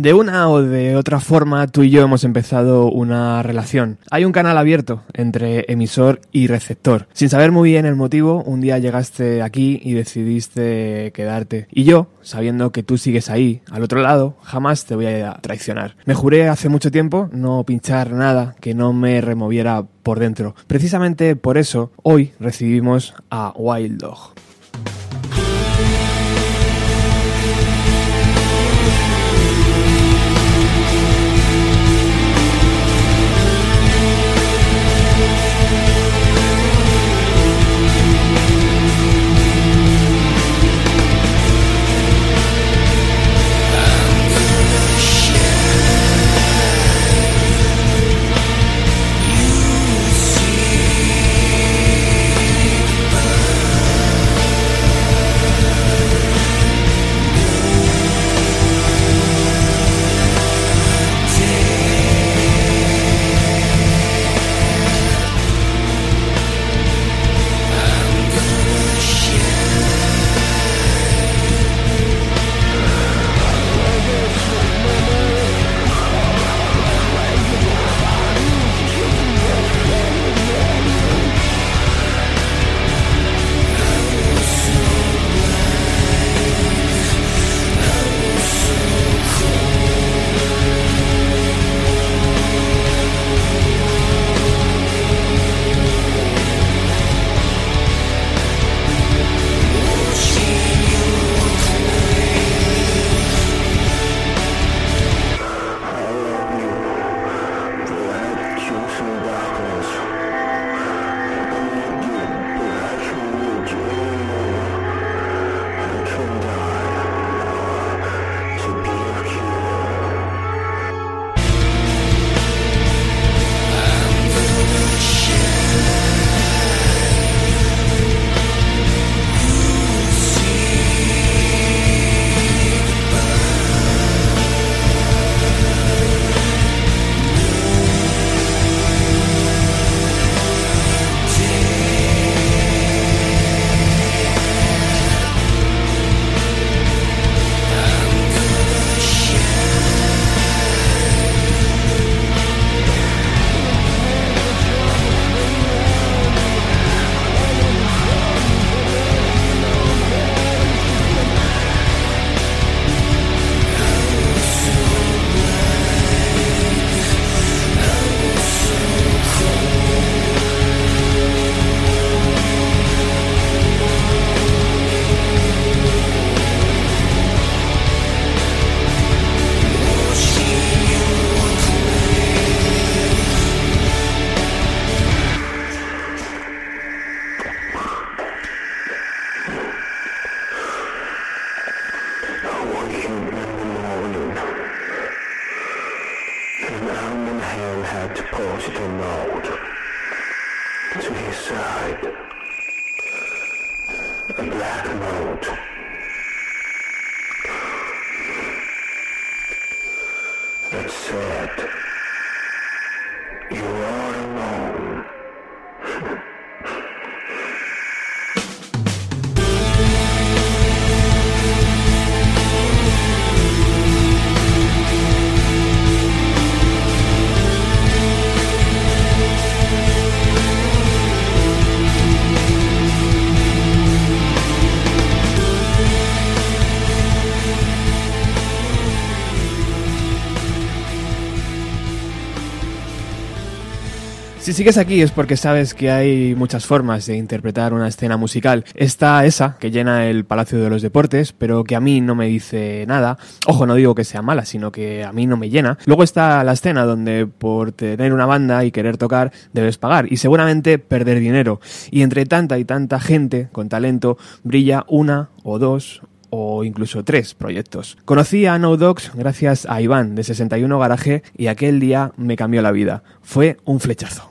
De una o de otra forma, tú y yo hemos empezado una relación. Hay un canal abierto entre emisor y receptor. Sin saber muy bien el motivo, un día llegaste aquí y decidiste quedarte. Y yo, sabiendo que tú sigues ahí, al otro lado, jamás te voy a traicionar. Me juré hace mucho tiempo no pinchar nada que no me removiera por dentro. Precisamente por eso, hoy recibimos a Wild Dog. Si sigues aquí es porque sabes que hay muchas formas de interpretar una escena musical. Está esa, que llena el Palacio de los Deportes, pero que a mí no me dice nada. Ojo, no digo que sea mala, sino que a mí no me llena. Luego está la escena donde por tener una banda y querer tocar debes pagar y seguramente perder dinero. Y entre tanta y tanta gente con talento brilla una o dos o incluso tres proyectos. Conocí a No Dogs gracias a Iván de 61 Garaje y aquel día me cambió la vida. Fue un flechazo.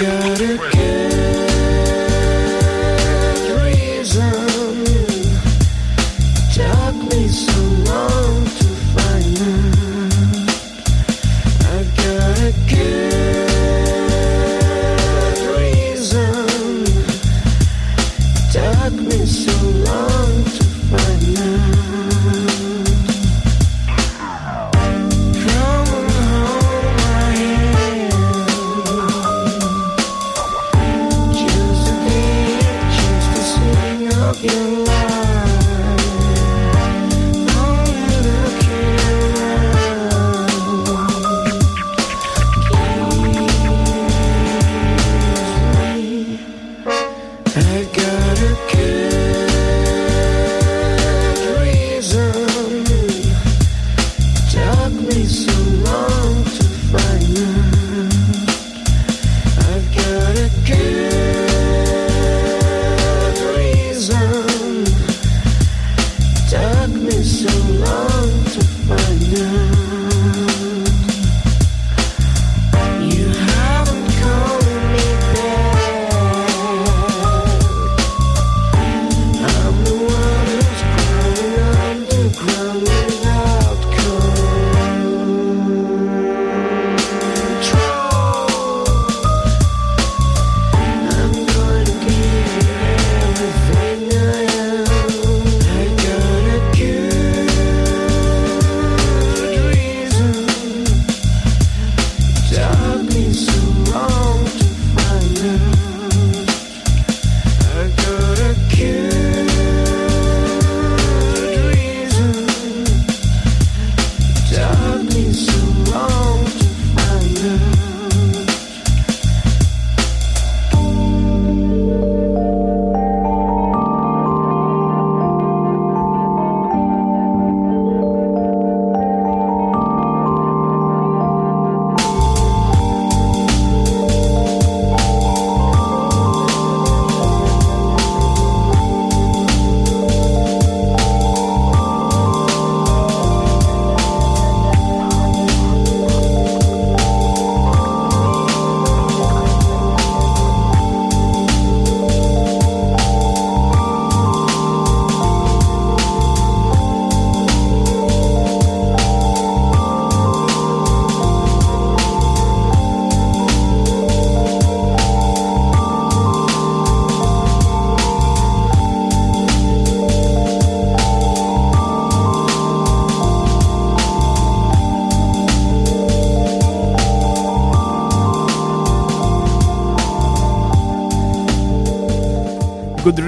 got it.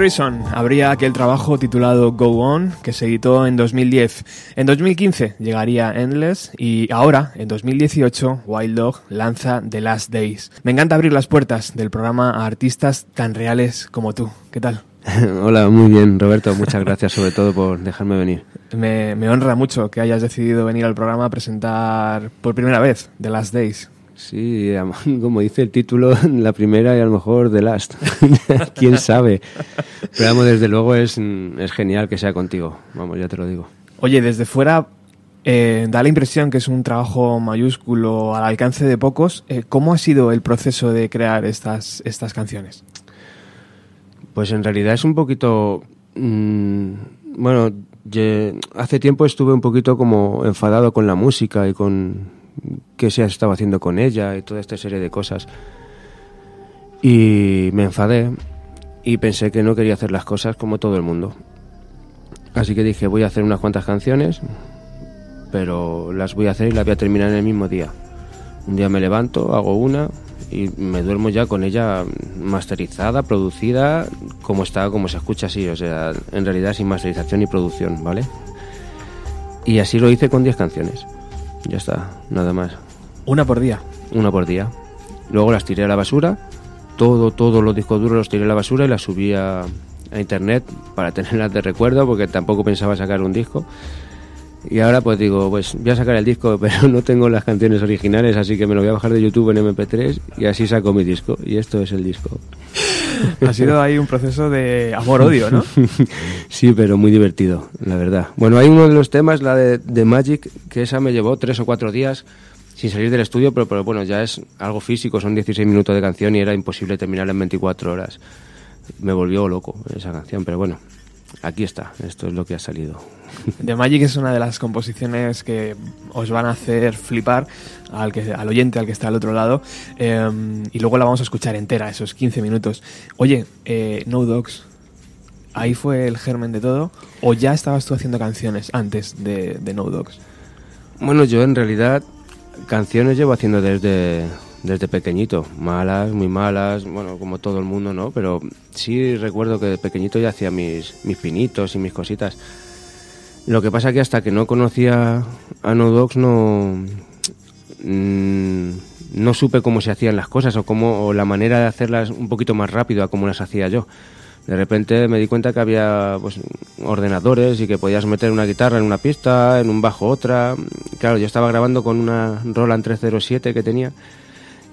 Reason habría aquel trabajo titulado Go On que se editó en 2010. En 2015 llegaría Endless y ahora, en 2018, Wild Dog lanza The Last Days. Me encanta abrir las puertas del programa a artistas tan reales como tú. ¿Qué tal? Hola, muy bien, Roberto. Muchas gracias sobre todo por dejarme venir. Me, me honra mucho que hayas decidido venir al programa a presentar por primera vez The Last Days. Sí, como dice el título, la primera y a lo mejor The Last. Quién sabe. Pero vamos, desde luego es, es genial que sea contigo. Vamos, ya te lo digo. Oye, desde fuera eh, da la impresión que es un trabajo mayúsculo al alcance de pocos. Eh, ¿Cómo ha sido el proceso de crear estas, estas canciones? Pues en realidad es un poquito... Mm, bueno, hace tiempo estuve un poquito como enfadado con la música y con qué se estaba haciendo con ella y toda esta serie de cosas. Y me enfadé y pensé que no quería hacer las cosas como todo el mundo. Así que dije, voy a hacer unas cuantas canciones, pero las voy a hacer y las voy a terminar en el mismo día. Un día me levanto, hago una y me duermo ya con ella masterizada, producida, como está, como se escucha así, o sea, en realidad sin masterización y producción, ¿vale? Y así lo hice con 10 canciones. Ya está, nada más. ¿Una por día? Una por día. Luego las tiré a la basura, todo, todos los discos duros los tiré a la basura y las subí a, internet para tenerlas de recuerdo porque tampoco pensaba sacar un disco. Y ahora pues digo, pues voy a sacar el disco, pero no tengo las canciones originales, así que me lo voy a bajar de YouTube en MP3 y así saco mi disco. Y esto es el disco. Ha sido ahí un proceso de amor-odio, ¿no? sí, pero muy divertido, la verdad. Bueno, hay uno de los temas, la de, de, Magic, que esa me llevó tres o cuatro días sin salir del estudio, pero, pero bueno, ya es algo físico, son 16 minutos de canción y era imposible terminar en 24 horas. Me volvió loco esa canción, pero bueno, aquí está, esto es lo que ha salido. The Magic es una de las composiciones que os van a hacer flipar al, que, al oyente, al que está al otro lado. Eh, y luego la vamos a escuchar entera, esos 15 minutos. Oye, eh, No Dogs, ¿ahí fue el germen de todo? ¿O ya estabas tú haciendo canciones antes de, de No Dogs? Bueno, yo en realidad canciones llevo haciendo desde, desde pequeñito. Malas, muy malas, bueno, como todo el mundo, ¿no? Pero sí recuerdo que de pequeñito ya hacía mis, mis pinitos y mis cositas. Lo que pasa que hasta que no conocía a No Dogs no, mm, no supe cómo se hacían las cosas o, cómo, la manera de hacerlas un poquito más rápido a cómo las hacía yo. De repente me di cuenta que había pues, ordenadores y que podías meter una guitarra en una pista, en un bajo otra. Claro, yo estaba grabando con una Roland 307 que tenía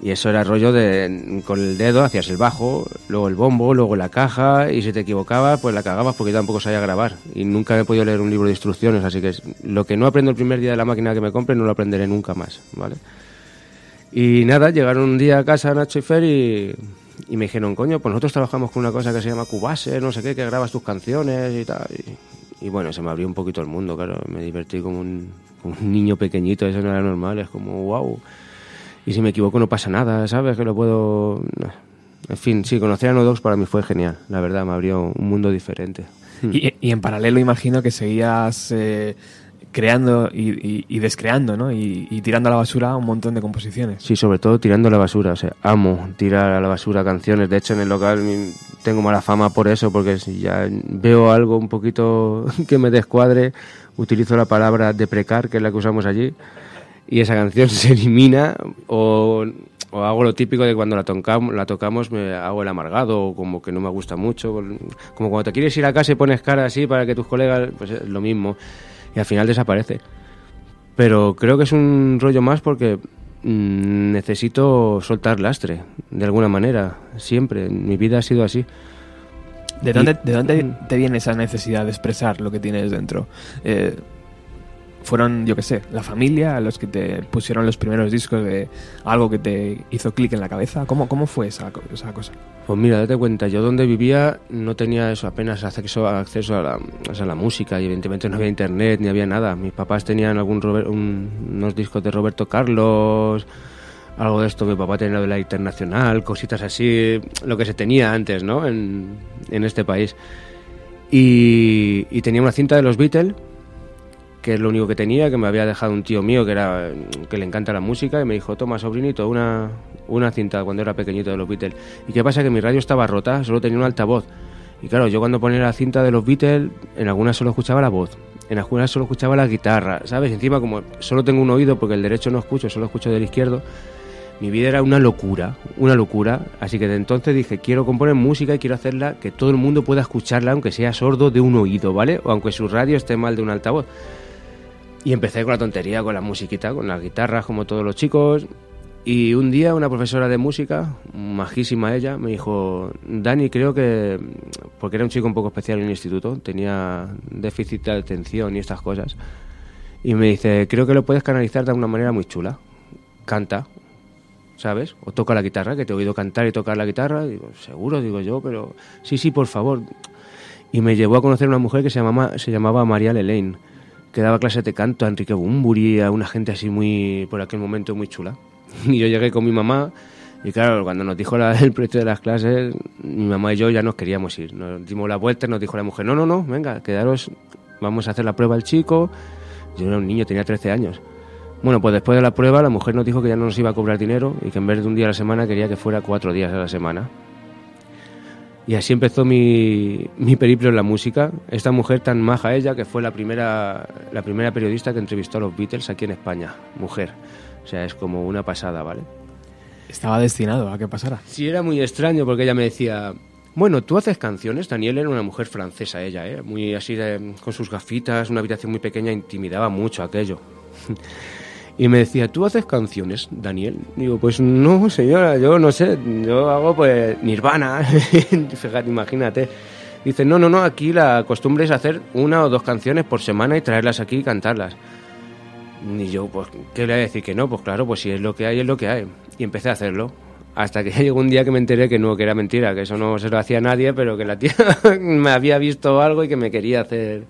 y eso era rollo de con el dedo hacías el bajo, luego el bombo, luego la caja y si te equivocabas pues la cagabas porque yo tampoco sabía grabar y nunca he podido leer un libro de instrucciones, así que lo que no aprendo el primer día de la máquina que me compre no lo aprenderé nunca más, ¿vale? Y nada, llegaron un día a casa Nacho y Fer y, y me dijeron, coño, pues nosotros trabajamos con una cosa que se llama Cubase, no sé qué, que grabas tus canciones y tal. Y, bueno, se me abrió un poquito el mundo, claro, me divertí como un, como un niño pequeñito, eso no era normal, es como, wow y si me equivoco no pasa nada, ¿sabes? Que lo puedo... En fin, sí, conocer a No Dogs para mí fue genial, la verdad, me abrió un mundo diferente. Y, y en paralelo imagino que seguías eh, creando y, descreando, ¿no? Y, y, tirando a la basura un montón de composiciones. Sí, sobre todo tirando a la basura, o sea, amo tirar a la basura canciones. De hecho, en el local tengo mala fama por eso, porque si ya veo algo un poquito que me descuadre, utilizo la palabra deprecar, que es la que usamos allí y esa canción se elimina o, o, hago lo típico de cuando la tocamos, la tocamos me hago el amargado o como que no me gusta mucho, como cuando te quieres ir a casa y pones cara así para que tus colegas, pues es lo mismo y al final desaparece. Pero creo que es un rollo más porque mmm, necesito soltar lastre, de alguna manera, siempre, mi vida ha sido así. ¿De dónde, ¿De dónde te viene esa necesidad de expresar lo que tienes dentro? Eh, fueron, yo qué sé, la familia los que te pusieron los primeros discos de algo que te hizo clic en la cabeza? ¿Cómo, cómo fue esa, esa cosa? Pues mira, date cuenta, yo donde vivía no tenía eso, apenas acceso, acceso a, la, a la música y evidentemente no había internet ni había nada. Mis papás tenían algún un, unos discos de Roberto Carlos, algo de esto, mi papá tenía de la Internacional, cositas así, lo que se tenía antes, ¿no? En, en este país. Y, y tenía una cinta de los Beatles que es lo único que tenía, que me había dejado un tío mío que era que le encanta la música y me dijo, toma sobrinito, una, una cinta cuando era pequeñito de los Beatles. ¿Y qué pasa? Que mi radio estaba rota, solo tenía un altavoz. Y claro, yo cuando ponía la cinta de los Beatles, en algunas solo escuchaba la voz, en algunas solo escuchaba la guitarra, ¿sabes? Encima como solo tengo un oído porque el derecho no escucho, solo escucho del izquierdo, mi vida era una locura, una locura. Así que de entonces dije, quiero componer música y quiero hacerla que todo el mundo pueda escucharla, aunque sea sordo de un oído, ¿vale? O aunque su radio esté mal de un altavoz. Y empecé con la tontería, con la musiquita, con las guitarras, como todos los chicos. Y un día una profesora de música, majísima ella, me dijo, Dani, creo que, porque era un chico un poco especial en el instituto, tenía déficit de atención y estas cosas, y me dice, creo que lo puedes canalizar de una manera muy chula. Canta, ¿sabes? O toca la guitarra, que te he oído cantar y tocar la guitarra. Digo, seguro, digo yo, pero sí, sí, por favor. Y me llevó a conocer una mujer que se llamaba, se llamaba María Lelaine que daba clases de canto a Enrique Bumburi, a una gente así muy, por aquel momento, muy chula. Y yo llegué con mi mamá y claro, cuando nos dijo la, el precio de las clases, mi mamá y yo ya nos queríamos ir. Nos dimos la vuelta y nos dijo la mujer, no, no, no, venga, quedaros, vamos a hacer la prueba al chico. Yo era un niño, tenía 13 años. Bueno, pues después de la prueba la mujer nos dijo que ya no nos iba a cobrar dinero y que en vez de un día a la semana quería que fuera cuatro días a la semana. Y así empezó mi, mi, periplo en la música. Esta mujer tan maja ella, que fue la primera, la primera periodista que entrevistó a los Beatles aquí en España. Mujer. O sea, es como una pasada, ¿vale? Estaba destinado a que pasara. Sí, era muy extraño porque ella me decía, bueno, tú haces canciones. Daniel era una mujer francesa ella, ¿eh? Muy así, de, con sus gafitas, una habitación muy pequeña, intimidaba mucho aquello. Y me decía, ¿tú haces canciones, Daniel? Digo, pues no, señora, yo no sé, yo hago pues Nirvana, fíjate, imagínate. Dice, no, no, no, aquí la costumbre es hacer una o dos canciones por semana y traerlas aquí y cantarlas. Y yo, pues, ¿qué le voy a decir que no? Pues claro, pues si es lo que hay, es lo que hay. Y empecé a hacerlo. Hasta que llegó un día que me enteré que no, que era mentira, que eso no se lo hacía nadie, pero que la tía me había visto algo y que me quería hacer.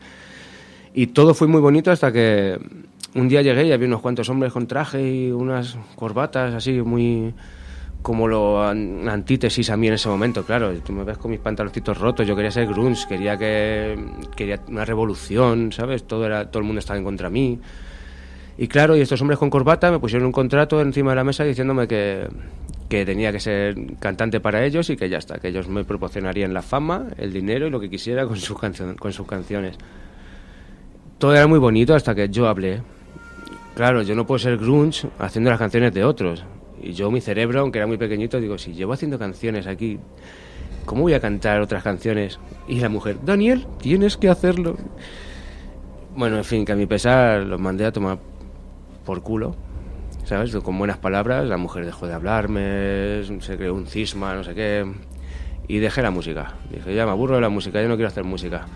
Y todo fue muy bonito hasta que un día llegué y había unos cuantos hombres con traje y unas corbatas así muy como lo antítesis a mí en ese momento, claro. Tú me ves con mis pantaloncitos rotos, yo quería ser grunge, quería que quería una revolución, ¿sabes? Todo era todo el mundo estaba en contra mí. Y claro, y estos hombres con corbata me pusieron un contrato encima de la mesa diciéndome que, que tenía que ser cantante para ellos y que ya está, que ellos me proporcionarían la fama, el dinero y lo que quisiera con, sus con sus canciones. Todo era muy bonito hasta que yo hablé. Claro, yo no puedo ser grunge haciendo las canciones de otros. Y yo, mi cerebro, aunque era muy pequeñito, digo, si llevo haciendo canciones aquí, ¿cómo voy a cantar otras canciones? Y la mujer, Daniel, tienes que hacerlo. Bueno, en fin, que a mi pesar los mandé a tomar por culo, ¿sabes? Con buenas palabras, la mujer dejó de hablarme, se creó un cisma, no sé qué, y dejé la música. Dije, ya me aburro de la música, yo no quiero hacer música.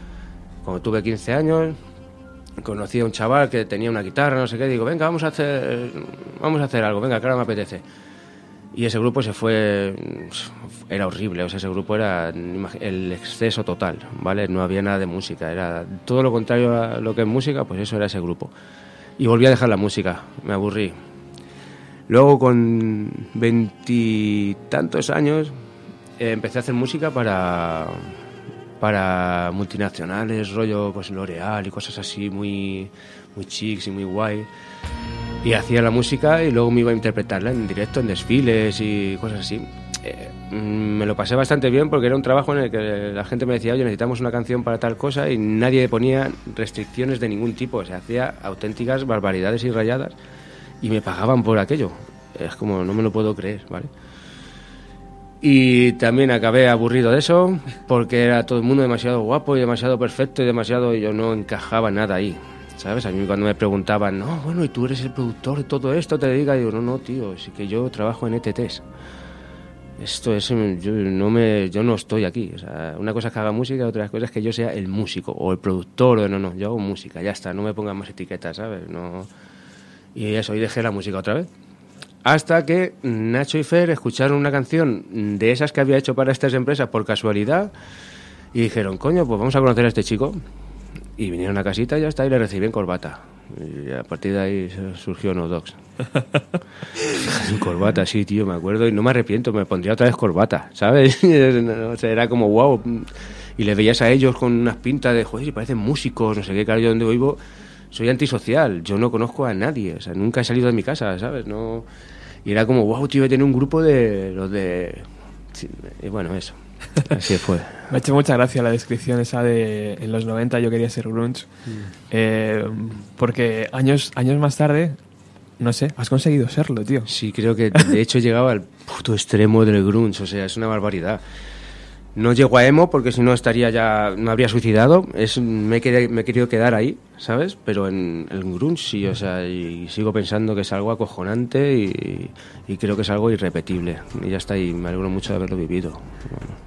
Cuando tuve 15 años, conocí a un chaval que tenía una guitarra, no sé qué, digo, venga, vamos a hacer, vamos a hacer algo, venga, que me apetece. Y ese grupo se fue, era horrible, o sea, ese grupo era el exceso total, ¿vale? No había nada de música, era todo lo contrario a lo que es música, pues eso era ese grupo. Y volví a dejar la música, me aburrí. Luego con veintitantos años empecé a hacer música para para multinacionales, rollo pues L'Oreal y cosas así muy, muy chics y muy guay. Y hacía la música y luego me iba a interpretarla en directo, en desfiles y cosas así. Eh, mm, me lo pasé bastante bien porque era un trabajo en el que la gente me decía, oye, necesitamos una canción para tal cosa y nadie ponía restricciones de ningún tipo. O sea, hacía auténticas barbaridades y rayadas y me pagaban por aquello. Es como, no me lo puedo creer, ¿vale? Y también acabé aburrido de eso, porque era todo el mundo demasiado guapo y demasiado perfecto y demasiado. Y yo no encajaba nada ahí. ¿Sabes? A mí cuando me preguntaban, no, bueno, y tú eres el productor de todo esto, te diga, digo, no, no, tío, sí que yo trabajo en ETTs. Esto es, yo no, me, yo no estoy aquí. Una cosa es que haga música, otra cosa es que yo sea el músico o el productor, o no, no, yo hago música, ya está, no me pongan más etiquetas, ¿sabes? No... Y eso, y dejé la música otra vez. Hasta que Nacho y Fer escucharon una canción de esas que había hecho para estas empresas por casualidad y dijeron, coño, pues vamos a conocer a este chico. Y vinieron a casita y ya está, y le recibí en corbata. Y a partir de ahí surgió No Dogs. corbata, sí, tío, me acuerdo. Y no me arrepiento, me pondría otra vez corbata, ¿sabes? era como wow. Y le veías a ellos con unas pintas de, joder, si parecen músicos, no sé qué, claro, yo donde vivo soy antisocial. Yo no conozco a nadie, o sea, nunca he salido de mi casa, ¿sabes? No y era como, wow, tío, tener un grupo de los de... y bueno, eso. Así fue. Me ha hecho mucha gracia la descripción esa de en los 90 yo quería ser grunge. Mm. Eh, porque años, años más tarde, no sé, has conseguido serlo, tío. Sí, creo que de hecho llegaba al puto extremo del grunge, o sea, es una barbaridad. No llego a emo porque si no estaría ya, no habría suicidado. Es, me, he, me he querido quedar ahí, ¿sabes? Pero en el grunge sí, o sea, y sigo pensando que es algo acojonante y, creo que es algo irrepetible. Y ya está, y me alegro mucho de haberlo vivido.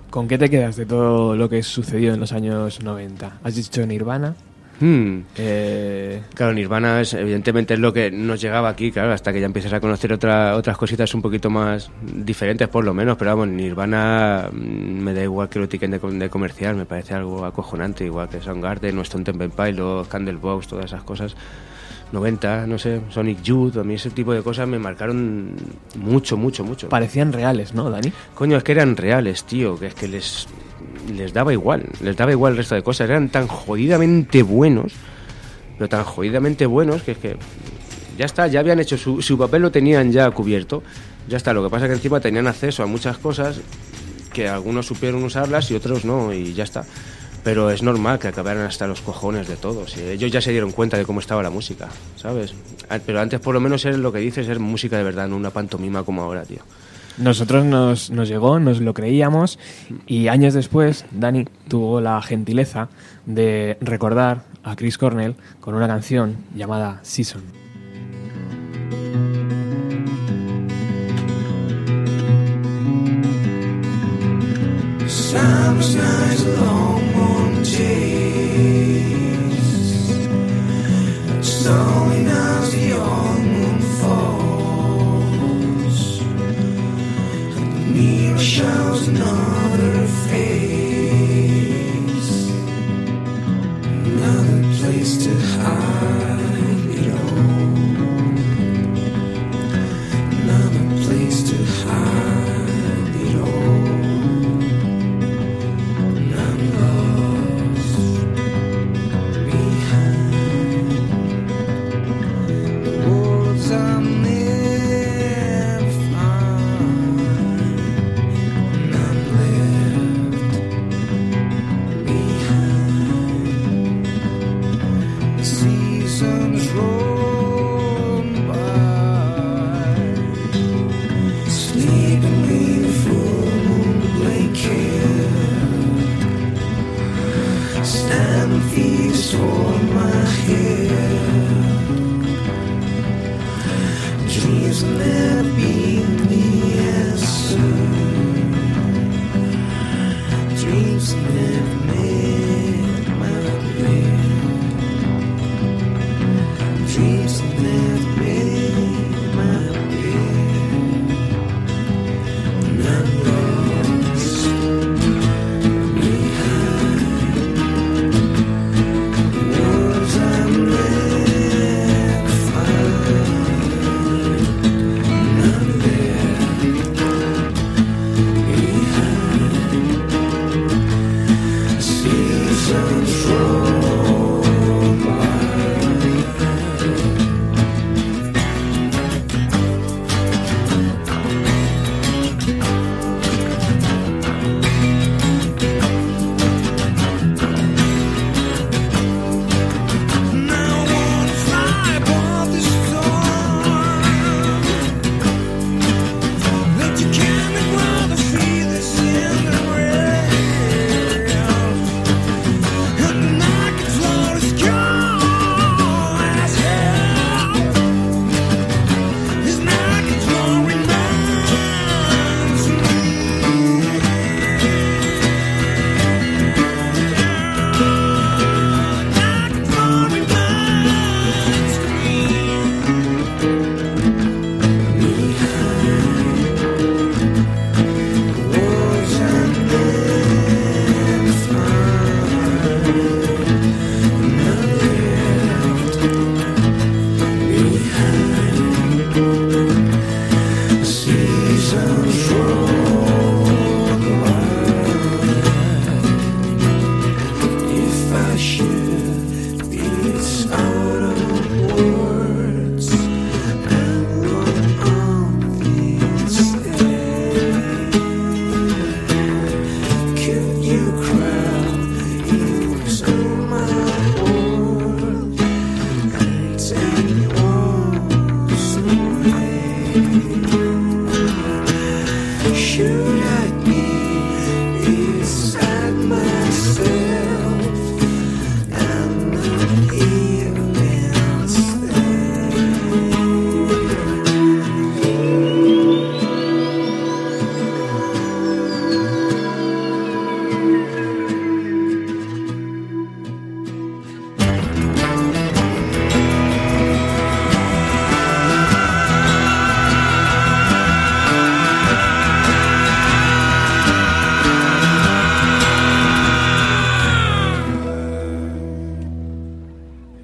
¿Con qué te quedas de todo lo que sucedió en los años 90? ¿Has dicho Nirvana? Hmm. Eh, claro, Nirvana es, evidentemente es lo que nos llegaba aquí, claro, hasta que ya empiezas a conocer otra, otras cositas un poquito más diferentes por lo menos, pero vamos, Nirvana mm, me da igual que lo etiqueten de, comercial, me parece algo acojonante, igual que Soundgarden, nuestro Temple Pilot, Candlebox, todas esas cosas. 90, no sé, Sonic Youth, a mí ese tipo de cosas me marcaron mucho, mucho, mucho. Parecían reales, ¿no, Dani? Coño, es que eran reales, tío, que es que les les daba igual, les daba igual el resto de cosas, eran tan jodidamente buenos, pero tan jodidamente buenos que es que ya está, ya habían hecho su, papel, lo tenían ya cubierto, ya está, lo que pasa es que encima tenían acceso a muchas cosas que algunos supieron usarlas y otros no, y ya está. Pero es normal que acabaran hasta los cojones de todos. ellos ya se dieron cuenta de cómo estaba la música, ¿sabes? Pero antes por lo menos era lo que dices, es música de verdad, no una pantomima como ahora, tío. Nosotros nos, nos llegó, nos lo creíamos y años después Dani tuvo la gentileza de recordar a Chris Cornell con una canción llamada Season. Another face.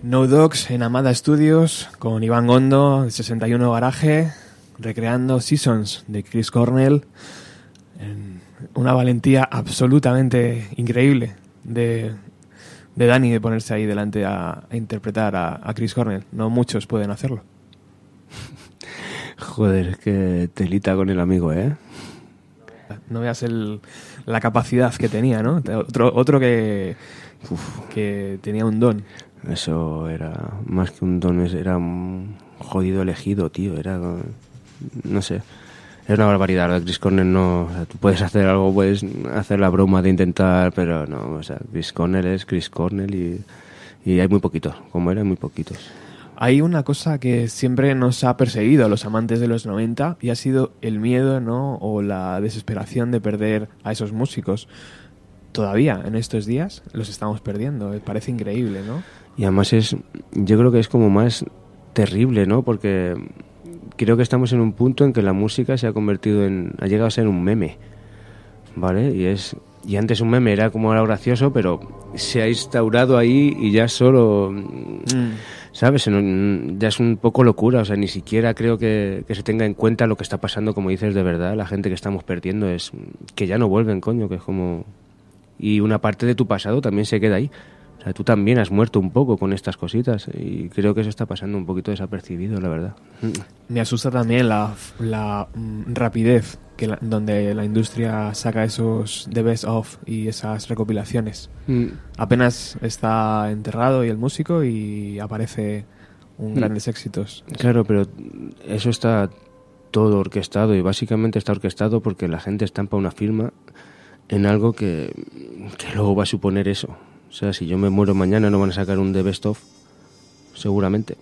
No Dogs en Amada Studios con Iván Gondo, de 61 Garaje, recreando Seasons de Chris Cornell. En una valentía absolutamente increíble de, de Dani de ponerse ahí delante a, a interpretar a, a Chris Cornell. No muchos pueden hacerlo. Joder, es que telita con el amigo, ¿eh? No veas el, la capacidad que tenía, ¿no? Otro, otro que, uf, que tenía un don. Eso era más que un don, era un jodido elegido, tío. Era. No sé. Es una barbaridad. Lo Chris Cornell no. tú puedes hacer algo, puedes hacer la broma de intentar, pero no. O sea, Chris Cornell es Chris Cornell y, y hay muy poquitos. Como era, hay muy poquitos. Hay una cosa que siempre nos ha perseguido a los amantes de los 90 y ha sido el miedo, ¿no? O la desesperación de perder a esos músicos. Todavía en estos días los estamos perdiendo. eh, Parece increíble, ¿no? Y además es, yo creo que es como más terrible, ¿no? Porque creo que estamos en un punto en que la música se ha convertido en, ha llegado a ser un meme, ¿vale? Y es, y antes un meme era como algo gracioso, pero se ha instaurado ahí y ya solo, Mm. ¿sabes? Ya es un poco locura, o sea, ni siquiera creo que, que se tenga en cuenta lo que está pasando, como dices, de verdad, la gente que estamos perdiendo es que ya no vuelven, coño, que es como... Y una parte de tu pasado también se queda ahí. O sea, tú también has muerto un poco con estas cositas y creo que eso está pasando un poquito desapercibido, la verdad. Me asusta también la, la mm, rapidez que la- donde la industria saca esos the best of y esas recopilaciones. Mm. Apenas está enterrado y el músico y aparece un Mm. grandes éxitos. Claro, pero eso está todo orquestado y básicamente está orquestado porque la gente estampa una firma en algo que, que luego va a suponer eso. O sea, si yo me muero mañana no van a sacar un The Best Of, seguramente.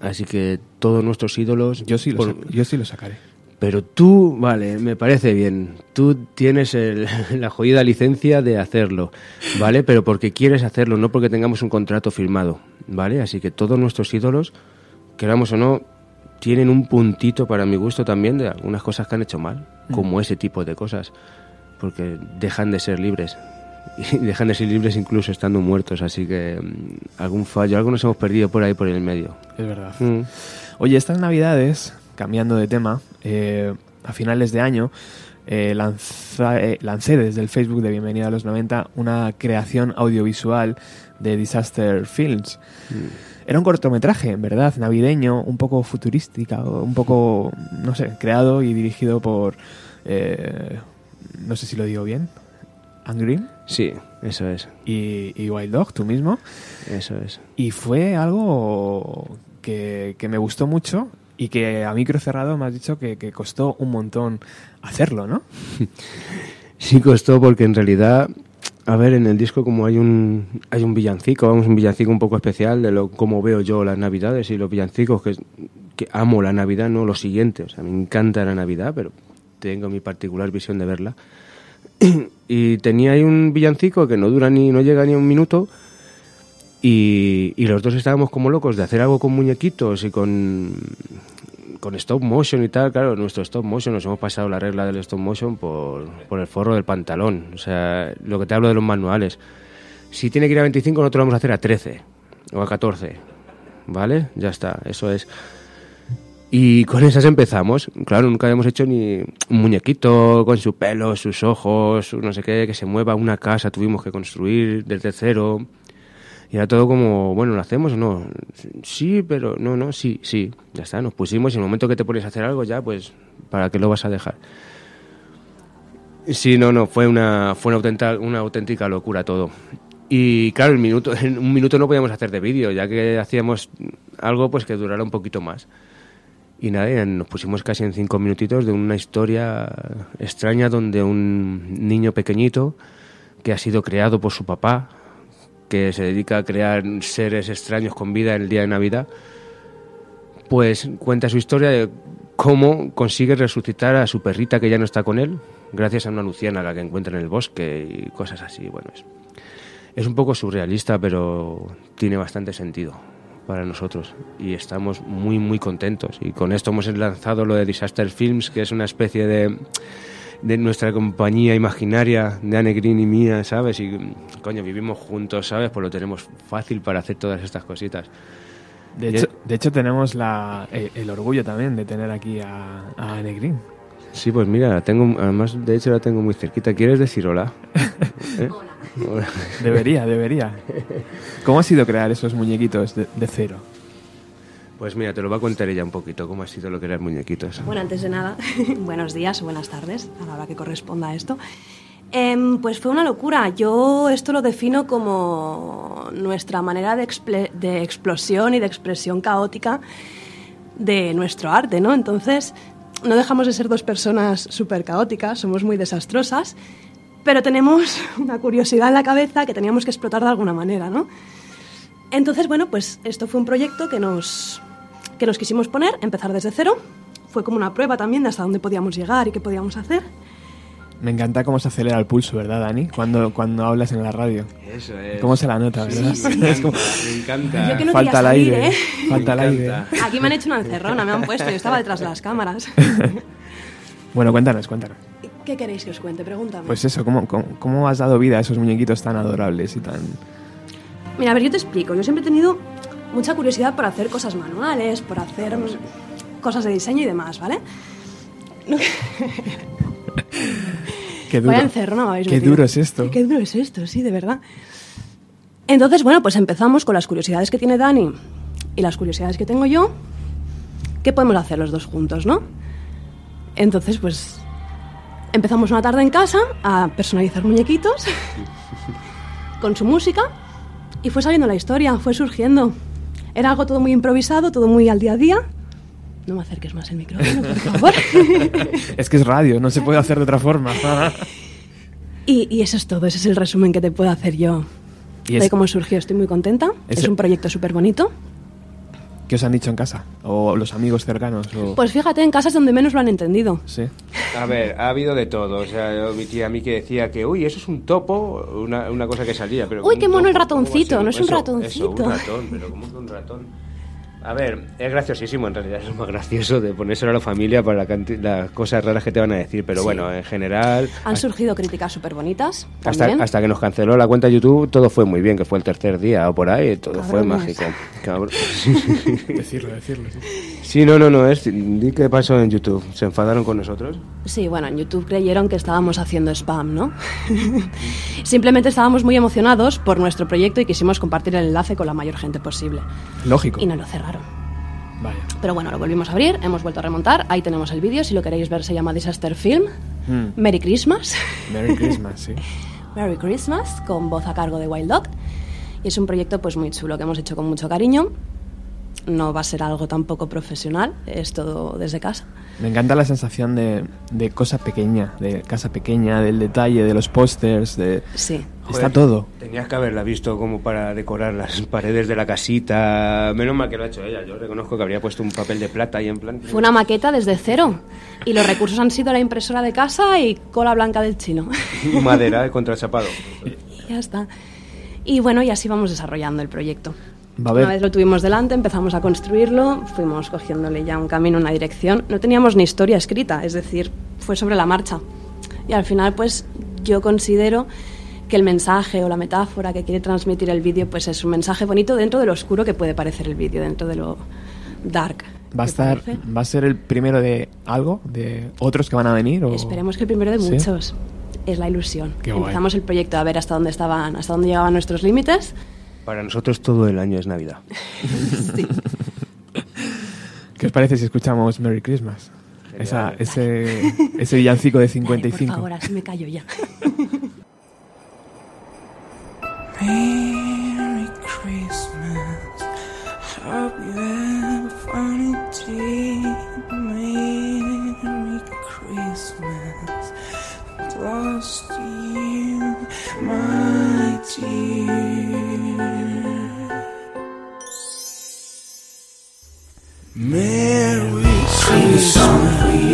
Así que todos nuestros ídolos... Yo sí lo, por- sa- yo sí lo sacaré. Pero tú, vale, me parece bien. Tú tienes el- la jodida licencia de hacerlo, ¿vale? Pero porque quieres hacerlo, no porque tengamos un contrato firmado, ¿vale? Así que todos nuestros ídolos, queramos o no, tienen un puntito para mi gusto también de algunas cosas que han hecho mal, como ese tipo de cosas, porque dejan de ser libres. Y dejan de ser libres incluso estando muertos, así que mm, algún fallo, algo nos hemos perdido por ahí por el medio. Es verdad. Mm. Oye, estas navidades, cambiando de tema, eh, a finales de año eh, lanza- eh, lancé desde el Facebook de Bienvenida a los 90 una creación audiovisual de Disaster Films. Era un cortometraje, en verdad, navideño, un poco futurística, un poco, no sé, creado y dirigido por, eh, no sé si lo digo bien, Green Sí, eso es, y, y Wild Dog, tú mismo. eso es. Y fue algo que, que me gustó mucho y que a micro cerrado me has dicho que, que costó un montón hacerlo, ¿no? Sí costó porque en realidad, a ver, en el disco como hay un hay un villancico, vamos, un villancico un poco especial de lo cómo veo yo las Navidades y los villancicos que, que amo la Navidad, no lo siguiente, o sea, me encanta la Navidad, pero tengo mi particular visión de verla. y tenía ahí un villancico que no dura ni no llega ni a un minuto y, y los dos estábamos como locos de hacer algo con muñequitos y con con stop motion y tal, claro, nuestro stop motion nos hemos pasado la regla del stop motion por, por el forro del pantalón. O sea, lo que te hablo de los manuales. Si tiene que ir a 25, nosotros lo vamos a hacer a 13 o a 14. ¿Vale? Ya está, eso es. Y con esas empezamos. Claro, nunca habíamos hecho ni un muñequito con su pelo, sus ojos, no sé qué, que se mueva una casa, tuvimos que construir desde cero. Y era todo como, bueno, ¿lo hacemos o no? Sí, pero no, no, sí, sí. Ya está, nos pusimos y en el momento que te pones a hacer algo ya, pues, ¿para qué lo vas a dejar? Sí, no, no, fue una, fue una, auténtica, una auténtica locura todo. Y claro, el minuto, en un minuto no podíamos hacer de vídeo, ya que hacíamos algo pues que durara un poquito más. Y nada, nos pusimos casi en cinco minutitos de una historia extraña donde un niño pequeñito que ha sido creado por su papá, que se dedica a crear seres extraños con vida en el día de Navidad, pues cuenta su historia de cómo consigue resucitar a su perrita que ya no está con él, gracias a una luciana que encuentra en el bosque y cosas así. Bueno, es, es un poco surrealista, pero tiene bastante sentido para nosotros y estamos muy muy contentos y con esto hemos lanzado lo de Disaster Films que es una especie de de nuestra compañía imaginaria de Anne Green y mía, ¿sabes? Y coño, vivimos juntos, ¿sabes? Pues lo tenemos fácil para hacer todas estas cositas. De hecho, de hecho tenemos la, el, el orgullo también de tener aquí a, a Anne Green. Sí, pues mira, la tengo, además de hecho la tengo muy cerquita. ¿Quieres decir hola? ¿Eh? Hola. Debería, debería. ¿Cómo ha sido crear esos muñequitos de, de cero? Pues mira, te lo va a contar ella un poquito, cómo ha sido lo que eran muñequitos. Bueno, antes de nada, buenos días o buenas tardes, a la hora que corresponda a esto. Em, pues fue una locura. Yo esto lo defino como nuestra manera de, de explosión y de expresión caótica de nuestro arte, ¿no? Entonces, no dejamos de ser dos personas súper caóticas, somos muy desastrosas, pero tenemos una curiosidad en la cabeza que teníamos que explotar de alguna manera, ¿no? Entonces, bueno, pues esto fue un proyecto que nos, que nos quisimos poner, empezar desde cero. Fue como una prueba también de hasta dónde podíamos llegar y qué podíamos hacer. Me encanta cómo se acelera el pulso, ¿verdad, Dani? Cuando, cuando hablas en la radio. Eso es. ¿Cómo se la nota, verdad? Es como- Me encanta. Yo que no falta el aire. ¿eh? Falta el Me aire. encanta. Aquí me han hecho una encerrona, me han puesto, yo estaba detrás de las cámaras. Bueno, cuéntanos, cuéntanos. ¿Qué queréis que os cuente? Pregúntame. Pues eso, ¿cómo, cómo, cómo has dado vida a esos muñequitos tan adorables y tan... Mira, a ver, yo te explico. Yo siempre he tenido mucha curiosidad por hacer cosas manuales, por hacer mm, cosas de diseño y demás, ¿vale? Qué duro. Vaya encerrona me habéis Qué metido. duro es esto. Qué duro es esto, sí, de verdad. Entonces, bueno, pues empezamos con las curiosidades que tiene Dani y las curiosidades que tengo yo. ¿Qué podemos hacer los dos juntos, no? Entonces, pues empezamos una tarde en casa a personalizar muñequitos con su música y fue saliendo la historia, fue surgiendo. Era algo todo muy improvisado, todo muy al día a día. No me acerques más el micrófono, por favor. Es que es radio, no se puede hacer de otra forma. Y, y eso es todo, ese es el resumen que te puedo hacer yo. ¿Y es- de cómo surgió, estoy muy contenta. Ese- Es un proyecto súper bonito. ¿Qué os han dicho en casa? ¿O los amigos cercanos? O... Pues fíjate, en casas donde menos lo han entendido. Sí. A ver, ha habido de todo. O sea, yo- mi tía a mí que decía que, uy, eso es un topo, una, una cosa que salía. Pero Uy, qué mono el topo, ¿cómo ratoncito, no es un Eso, ratoncito. Eso, un ratón, pero ¿cómo que un ratón? A ver, es graciosísimo, en realidad es lo más gracioso de ponérselo a la familia para la las cosas raras que te van a decir. Pero Sí. bueno, en general, Han surgido críticas súper bonitas. hasta, hasta que nos canceló la cuenta de YouTube, todo fue muy bien, que fue el tercer día o por ahí, todo fue Cabrones. mágico. Cabrón. Decirlo, decirlo. sí. Sí, no, no, no, es, di qué pasó en YouTube. ¿Se enfadaron con nosotros? Sí, bueno, en YouTube creyeron que estábamos haciendo spam, ¿no? Simplemente estábamos muy emocionados por nuestro proyecto y quisimos compartir el enlace con la mayor gente posible. Lógico. Y nos lo cerraron. Vaya. Pero bueno, lo volvimos a abrir, hemos vuelto a remontar. Ahí tenemos el vídeo, si lo queréis ver se llama Disaster Film. Mm. Merry Christmas. Merry Christmas, sí. Merry Christmas, con voz a cargo de Wild Dog. Y es un proyecto pues muy chulo que hemos hecho con mucho cariño. No va a ser algo tampoco profesional, es todo desde casa. Me encanta la sensación de, de cosa pequeña, de casa pequeña, del detalle, de los pósters, de... Sí. Está Joder, todo. Tenías que haberla visto como para decorar las paredes de la casita. Menos mal que lo ha hecho ella. Yo reconozco que habría puesto un papel de plata ahí en plan. Fue una maqueta desde cero. Y los recursos han sido la impresora de casa y cola blanca del chino. madera de contrachapado. y ya está. Y bueno, y así vamos desarrollando el proyecto. Va a Una vez lo tuvimos delante, empezamos a construirlo, fuimos cogiéndole ya un camino, una dirección. No teníamos ni historia escrita, es decir, fue sobre la marcha. Y al final, pues yo considero que el mensaje o la metáfora que quiere transmitir el vídeo, pues es un mensaje bonito dentro de lo oscuro que puede parecer el vídeo, dentro de lo dark. ¿Va a, estar. ¿Va a ser el primero de algo? ¿De otros que van a venir? O... Esperemos que el primero de ¿Sí? muchos. Es la ilusión. Qué guay. Empezamos el proyecto a ver hasta dónde estaban, hasta dónde llegaban nuestros límites. Para nosotros todo el año es Navidad. ¿Qué os parece si escuchamos Merry Christmas? Esa, ese, ese villancico de Eh, 55. por favor, así me callo ya. Merry Christmas. Hope you have a funny day. Merry Christmas. Lost you, my dear. Merry Christmas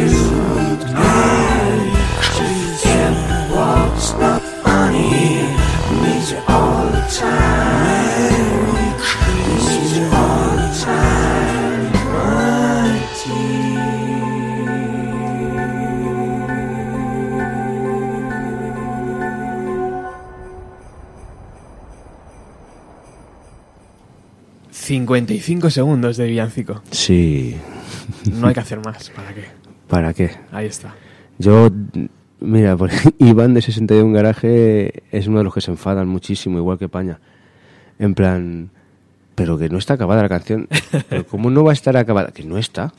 55 segundos de villancico. Sí. No hay que hacer más. ¿Para qué? ¿Para qué? Ahí está. Yo, mira, por Iván de 61 Garaje es uno de los que se enfadan muchísimo, igual que Paña. En plan, pero que no está acabada la canción. ¿Pero ¿Cómo no va a estar acabada? Que no está.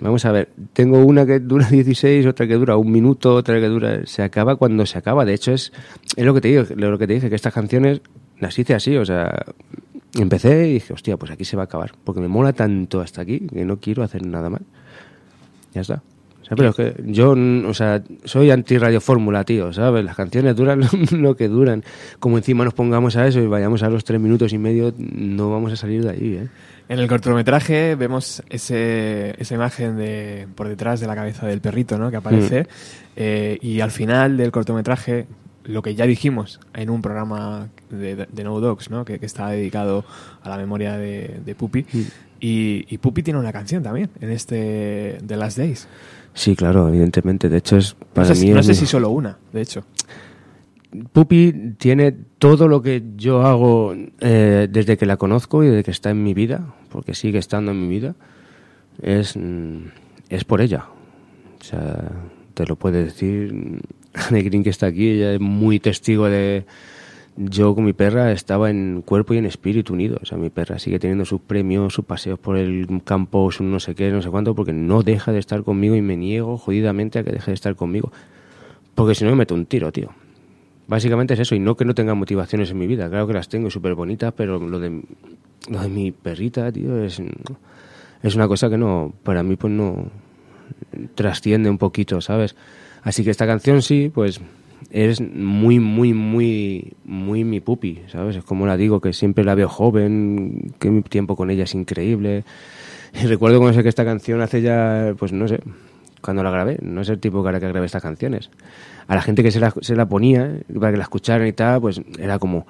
Vamos a ver, tengo una que dura 16, otra que dura un minuto, otra que dura... Se acaba cuando se acaba. De hecho, es, es lo que te digo, lo que te dije, que estas canciones las hice así, o sea... Empecé y dije, hostia, pues aquí se va a acabar. Porque me mola tanto hasta aquí que no quiero hacer nada más. Ya está. O sea, pero es que yo, mm, o sea, soy anti-radio fórmula, tío, ¿sabes? Las canciones duran lo que duran. Como encima nos pongamos a eso y vayamos a los tres minutos y medio, no vamos a salir de ahí, ¿eh? En el cortometraje vemos ese, esa imagen de por detrás de la cabeza del perrito, ¿no? Que aparece. Eh, y al final del cortometraje, lo que ya dijimos en un programa de, de No Dogs, ¿no? Que, que está dedicado a la memoria de, de Pupi. Y, y Pupi tiene una canción también en este The Last Days. Sí, claro, evidentemente. De hecho, es No para sé, mí. si- no sé si solo una, de hecho. Pupi tiene todo lo que yo hago eh, desde que la conozco y desde que está en mi vida, porque sigue estando en mi vida, es, mm, es por ella. O sea, te lo puede decir Anne Green que está aquí, ella es muy testigo de... Yo con mi perra estaba en cuerpo y en espíritu unidos. O sea, mi perra sigue teniendo sus premios, sus paseos por el campo, su no sé qué, no sé cuánto, porque no deja de estar conmigo y me niego jodidamente a que deje de estar conmigo. Porque si no me meto un tiro, tío. Básicamente es eso, y no que no tenga motivaciones en mi vida, claro que las tengo súper bonitas, pero lo de, lo de mi perrita, tío, es, es una cosa que no, para mí pues no trasciende un poquito, ¿sabes? Así que esta canción sí, pues es muy, muy, muy, muy mi pupi, ¿sabes? Es como la digo, que siempre la veo joven, que mi tiempo con ella es increíble. Y recuerdo cuando que esta canción hace ya, pues no sé, cuando la grabé, no es el tipo que ahora que grabé estas canciones. A la gente que se la, se la ponía, para que la escucharan y tal, pues era como,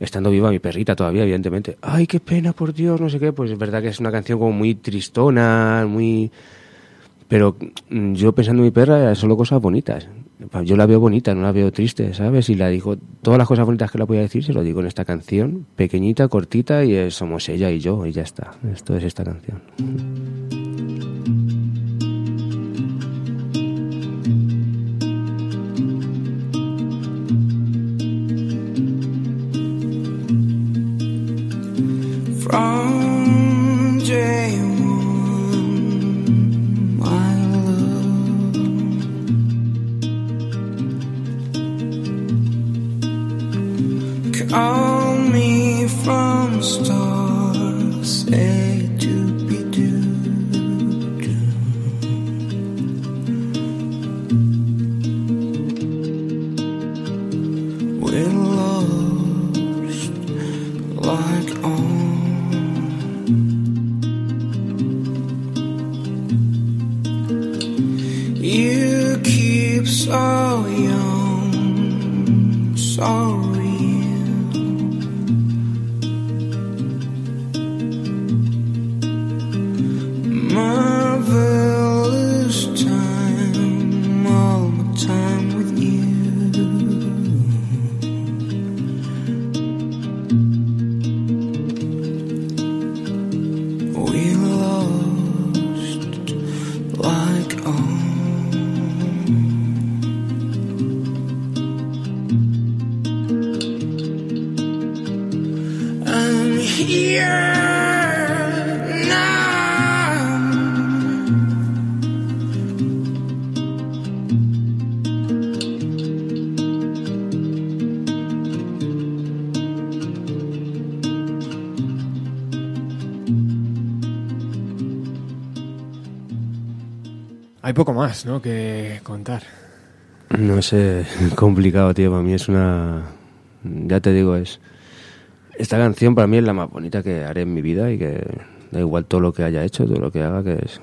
estando viva mi perrita todavía, evidentemente. Ay, qué pena, por Dios, no sé qué. Pues es verdad que es una canción como muy tristona, muy... Pero mm, yo pensando en mi perra, solo cosas bonitas. Yo la veo bonita, no la veo triste, ¿sabes? Y la digo, todas las cosas bonitas que la voy a decir se lo digo en esta canción, pequeñita, cortita, y es, somos ella y yo, y ya está. Esto es esta canción. Más, ¿no? Que contar. No sé, complicado, tío. Para mí es una. Ya te digo, es. Esta canción para mí es la más bonita que haré en mi vida y que da igual todo lo que haya hecho, todo lo que haga, que es.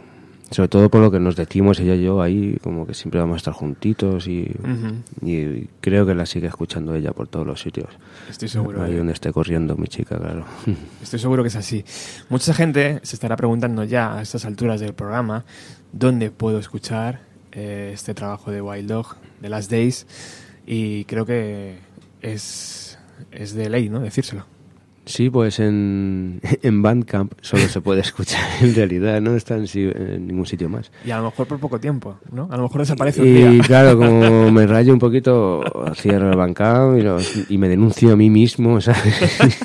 Sobre todo por lo que nos decimos ella y yo ahí, como que siempre vamos a estar juntitos y, y creo que la sigue escuchando ella por todos los sitios. Estoy seguro. Ahí de- donde esté corriendo mi chica, claro. Estoy seguro que es así. Mucha gente se estará preguntando ya a estas alturas del programa dónde puedo escuchar eh, este trabajo de Wild Dog, de Last Days, y creo que es, es de ley, ¿no? Decírselo. Sí, pues en, en Bandcamp solo se puede escuchar en realidad, no está en, en ningún sitio más. Y a lo mejor por poco tiempo, ¿no? A lo mejor desaparece un Y día. claro, como me rayo un poquito, cierro el Bandcamp y, lo- y me denuncio a mí mismo, ¿sabes?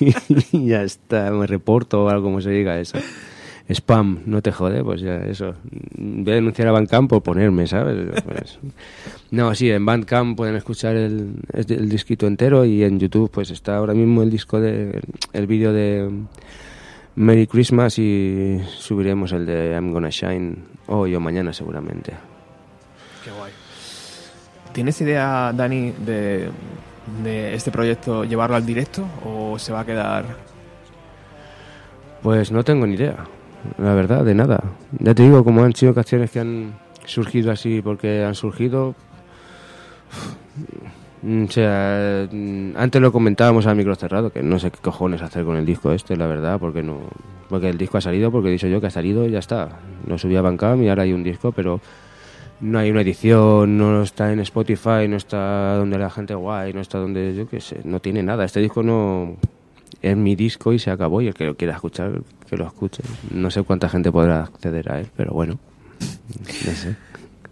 y ya está, me reporto o algo como se diga eso. Spam, no te jode, pues ya eso. Voy a denunciar a Bandcamp por ponerme, ¿sabes? Pues, no, sí, en Bandcamp pueden escuchar el, el, el disquito entero y en YouTube pues está ahora mismo el disco de el vídeo de Merry Christmas y subiremos el de I'm Gonna Shine hoy o mañana seguramente. ¿Tienes idea, Dani, de, de este proyecto llevarlo al directo o se va a quedar Pues no tengo ni idea, la verdad, de nada. Ya te digo, como han sido canciones que han surgido así porque han surgido. mm, O sea, mm, antes lo comentábamos al micro cerrado, que no sé qué cojones hacer con el disco este, la verdad, porque no porque el disco ha salido, porque he dicho yo que ha salido y ya está. Lo subí a Bandcamp y ahora hay un disco, pero no hay una edición, no está en Spotify, no está donde la gente guay, no está donde yo qué sé, no tiene nada. Este disco no es mi disco y se acabó y el que lo quiera escuchar, que lo escuche. No sé cuánta gente podrá acceder a él, pero bueno, no sé.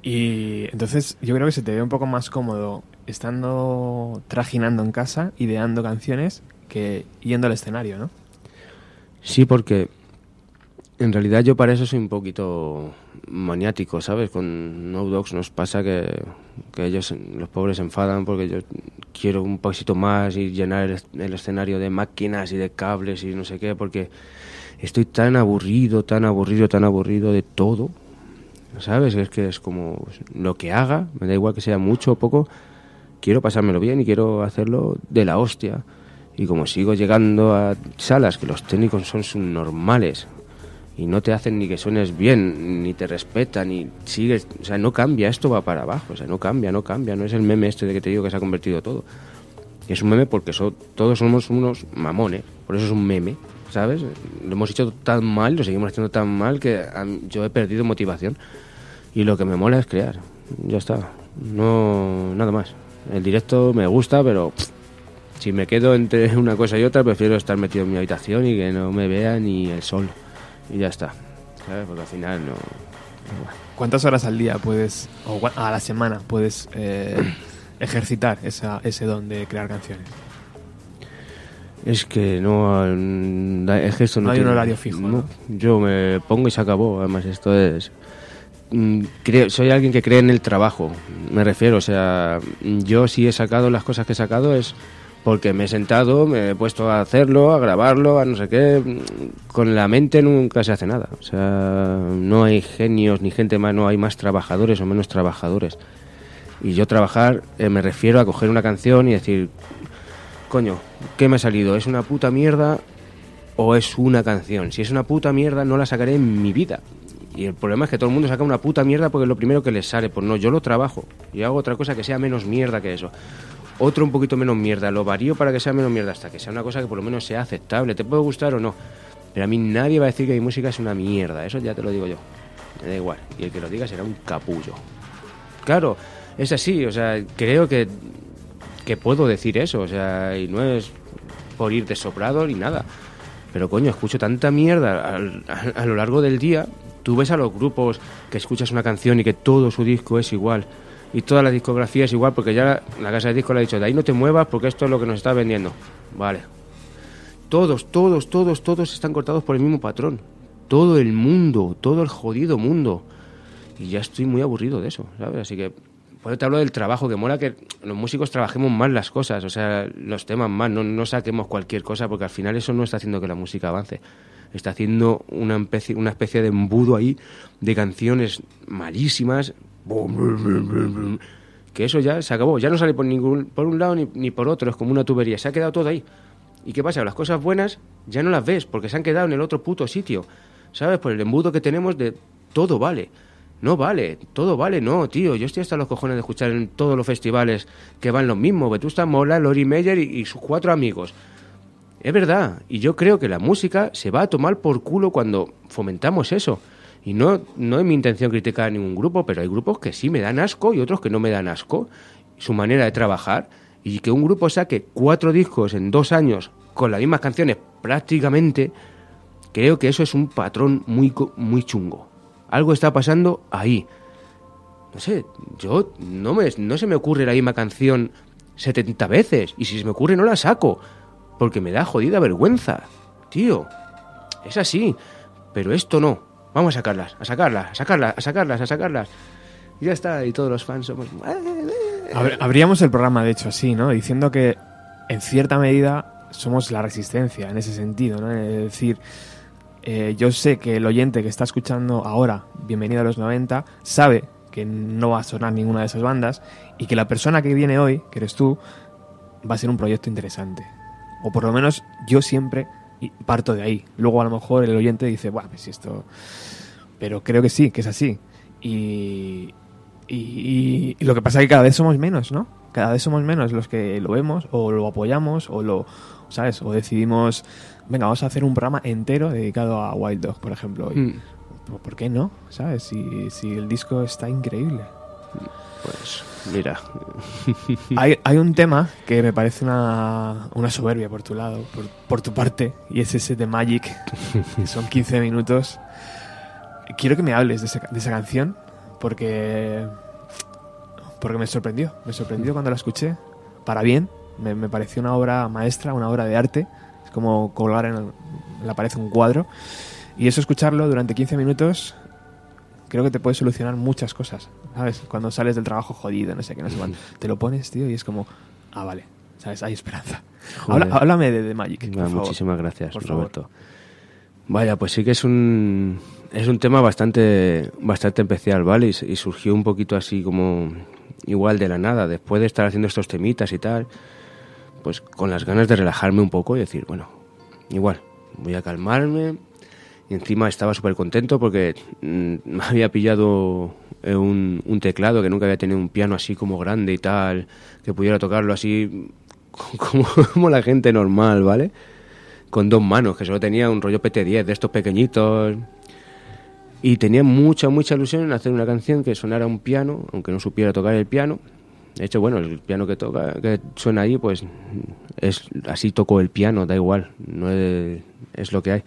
Y entonces yo creo que se te ve un poco más cómodo estando trajinando en casa, ideando canciones, que yendo al escenario, ¿no? Sí, porque en realidad yo para eso soy un poquito maniático, ¿sabes? Con No Dogs nos pasa que, que ellos, los pobres, se enfadan porque yo quiero un poquito más y llenar el, el escenario de máquinas y de cables y no sé qué, porque estoy tan aburrido, tan aburrido, tan aburrido de todo, ¿sabes? Es que es como pues, lo que haga, me da igual que sea mucho o poco, quiero pasármelo bien y quiero hacerlo de la hostia. Y como sigo llegando a salas que los técnicos son subnormales y no te hacen ni que suenes bien, ni te respetan, ni sigues, o sea, no cambia, esto va para abajo, o sea, no cambia, no cambia, no es el meme este de que te digo que se ha convertido todo. Es un meme porque so- todos somos unos mamones, por eso es un meme, ¿sabes? Lo hemos hecho tan mal, lo seguimos haciendo tan mal que yo he perdido motivación y lo que me mola es crear, ya está, no, nada más. El directo me gusta, pero pff, si me quedo entre una cosa y otra, prefiero estar metido en mi habitación y que no me vea ni el sol. Y ya está. ¿Sabes? Porque al final no. ¿Cuántas horas al día puedes, o a la semana, puedes eh, ejercitar esa, ese don de crear canciones? Es que no. Es que esto no, No hay un horario fijo, ¿no? Yo me pongo y se acabó. Además, esto es. mm, creo- soy alguien que cree en el trabajo, me refiero. O sea, yo si he sacado las cosas que he sacado es porque me he sentado, me he puesto a hacerlo, a grabarlo, a no sé qué. mm, Con la mente nunca se hace nada. O sea, no hay genios ni gente más, no hay más trabajadores o menos trabajadores. Y yo trabajar eh, me refiero a coger una canción y decir, coño, ¿qué me ha salido? ¿Es una puta mierda o es una canción? Si es una puta mierda no la sacaré en mi vida. Y el problema es que todo el mundo saca una puta mierda porque es lo primero que les sale. Pues no, yo lo trabajo y hago otra cosa que sea menos mierda que eso. Otro un poquito menos mierda, lo varío para que sea menos mierda hasta que sea una cosa que por lo menos sea aceptable. Te puede gustar o no. Pero a mí nadie va a decir que mi música es una mierda. Eso ya te lo digo yo. Me da igual. Y el que lo diga será un capullo. Claro, es así. O sea, creo que, que puedo decir eso. O sea, y no es por ir de sobrado ni nada. Pero coño, escucho tanta mierda a lo largo del día. Tú ves a los grupos que escuchas una canción y que todo su disco es igual. Y toda la discografía es igual porque ya la, casa de disco le ha dicho, de ahí no te muevas porque esto es lo que nos está vendiendo. Vale. Todos, todos, todos, todos están cortados por el mismo patrón. Todo el mundo, todo el jodido mundo. Y ya estoy muy aburrido de eso, ¿sabes? Así que por eso te hablo del trabajo, que mola que los músicos trabajemos más las cosas, o sea, los temas más, no, no saquemos cualquier cosa, porque al final eso no está haciendo que la música avance. Está haciendo una especie, una especie de embudo ahí de canciones malísimas, que eso ya se acabó, ya no sale por ningún por un lado ni, ni por otro, es como una tubería, se ha quedado todo ahí. ¿Y qué pasa? Las cosas buenas ya no las ves porque se han quedado en el otro puto sitio. ¿Sabes? Por el embudo que tenemos de todo vale. No vale, todo vale, no, tío. Yo estoy hasta los cojones de escuchar en todos los festivales que van los mismos. Vetusta Mola, Lori Meyer y sus cuatro amigos. Es verdad, y yo creo que la música se va a tomar por culo cuando fomentamos eso. Y no, no es mi intención criticar a ningún grupo, pero hay grupos que sí me dan asco y otros que no me dan asco. Su manera de trabajar. Y que un grupo saque cuatro discos en dos años con las mismas canciones prácticamente, creo que eso es un patrón muy, muy chungo. Algo está pasando ahí. No sé, yo no, me, no se me ocurre la misma canción 70 veces. Y si se me ocurre no la saco. Porque me da jodida vergüenza. Tío, es así. Pero esto no. Vamos a sacarlas, a sacarlas, a sacarlas, a sacarlas, a sacarlas. Y ya está, y todos los fans somos... Habr- Abríamos el programa, de hecho, así, ¿no? Diciendo que, en cierta medida, somos la resistencia en ese sentido, ¿no? Es decir, eh, yo sé que el oyente que está escuchando ahora, bienvenido a los 90, sabe que no va a sonar ninguna de esas bandas y que la persona que viene hoy, que eres tú, va a ser un proyecto interesante. O por lo menos yo siempre y- parto de ahí. Luego a lo mejor el oyente dice, bueno, pues si esto... Pero creo que sí, que es así. Y, y, y lo que pasa es que cada vez somos menos, ¿no? Cada vez somos menos los que lo vemos o lo apoyamos o lo, ¿sabes? O decidimos, venga, vamos a hacer un programa entero dedicado a Wild Dog, por ejemplo. Y, Mm. ¿Por qué no? ¿Sabes? Si, si el disco está increíble. Pues mira, Hay, hay un tema que me parece una, una soberbia por tu lado, por, por tu parte, y es ese de Magic, son 15 minutos. Quiero que me hables de esa, de esa canción, porque, porque me sorprendió. Me sorprendió cuando la escuché, para bien. Me, me pareció una obra maestra, una obra de arte. Es como colgar en, el- en la pared un cuadro. Y eso, escucharlo durante 15 minutos, creo que te puede solucionar muchas cosas, ¿sabes? Cuando sales del trabajo jodido, no sé qué, no sé cuánto. Te lo pones, tío, y es como, ah, vale, ¿sabes? Hay esperanza. Joder. Habla- háblame de, Magic, por Ah, favor. muchísimas gracias, Por favor. Roberto. Vaya, pues sí que es un es un tema bastante bastante especial, ¿vale? Y surgió un poquito así como igual de la nada, después de estar haciendo estos temitas y tal, pues con las ganas de relajarme un poco y decir, bueno, igual, voy a calmarme. Y encima estaba súper contento porque mm, me había pillado eh, un, un teclado que nunca había tenido un piano así como grande y tal, que pudiera tocarlo así como, como la gente normal, ¿vale? Con dos manos, que solo tenía un rollo PT10 de estos pequeñitos. Y tenía mucha, mucha ilusión en hacer una canción que sonara un piano, aunque no supiera tocar el piano. De hecho, bueno, el piano que toca, que suena ahí, pues es así toco el piano, da igual, no es, es lo que hay.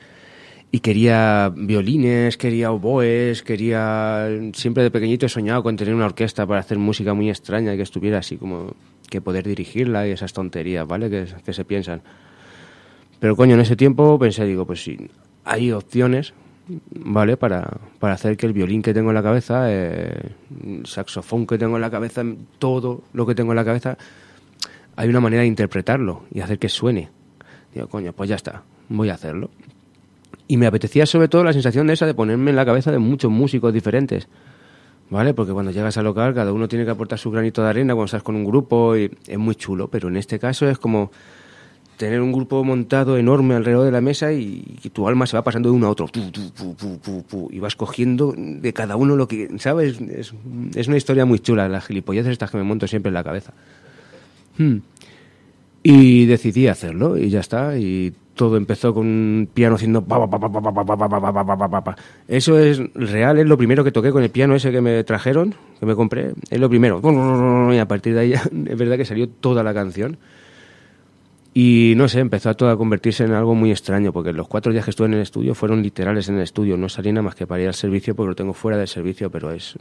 Y quería violines, quería oboes, quería... Siempre de pequeñito he soñado con tener una orquesta para hacer música muy extraña que estuviera así como... que poder dirigirla y esas tonterías, ¿vale? Que, que se piensan. Pero coño, en ese tiempo pensé, digo, pues sí, hay opciones, ¿vale? Para, para hacer que el violín que tengo en la cabeza, eh, el saxofón que tengo en la cabeza, todo lo que tengo en la cabeza, hay una manera de interpretarlo y hacer que suene. Digo, coño, pues ya está, voy a hacerlo. Y me apetecía sobre todo la sensación de esa de ponerme en la cabeza de muchos músicos diferentes. ¿Vale? Porque cuando llegas al local cada uno tiene que aportar su granito de arena cuando estás con un grupo y es muy chulo, pero en este caso es como tener un grupo montado enorme alrededor de la mesa y tu alma se va pasando de uno a otro y vas cogiendo de cada uno lo que, ¿sabes? Es, es una historia muy chula, las gilipolleces estas que me monto siempre en la cabeza. Hmm. Y decidí hacerlo y ya está. Y todo empezó con un piano haciendo pa, pa, pa, pa, pa, pa, pa, pa, pa, Eso es real, es lo primero que toqué con el piano ese que me trajeron, que me compré, es lo primero. Y a partir de ahí es verdad que salió toda la canción. Y no sé, empezó a todo a convertirse en algo muy extraño, porque los cuatro días que estuve en el estudio fueron literales en el estudio, no salí nada más que para ir al servicio, porque lo tengo fuera del servicio, pero es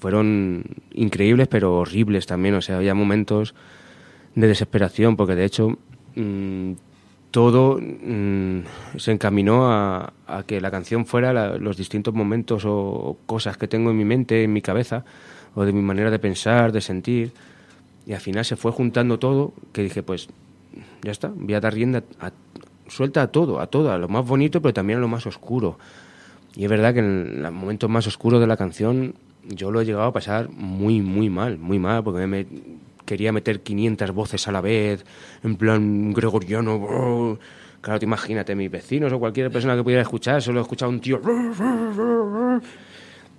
fueron increíbles, pero horribles también, o sea, había momentos de desesperación, porque de hecho mmm, todo mm, se encaminó a, que la canción fuera los distintos momentos o cosas que tengo en mi mente, en mi cabeza, o de mi manera de pensar, de sentir. Y al final se fue juntando todo, que dije, pues ya está, voy a dar rienda a- suelta a todo, a todo, a lo más bonito, pero también a lo más oscuro. Y es verdad que en los momentos más oscuros de la canción yo lo he llegado a pasar muy, muy mal, muy mal, porque me quería meter 500 voces a la vez, en plan gregoriano. Claro, te imagínate, mis vecinos o cualquier persona que pudiera escuchar, solo he escuchado un tío.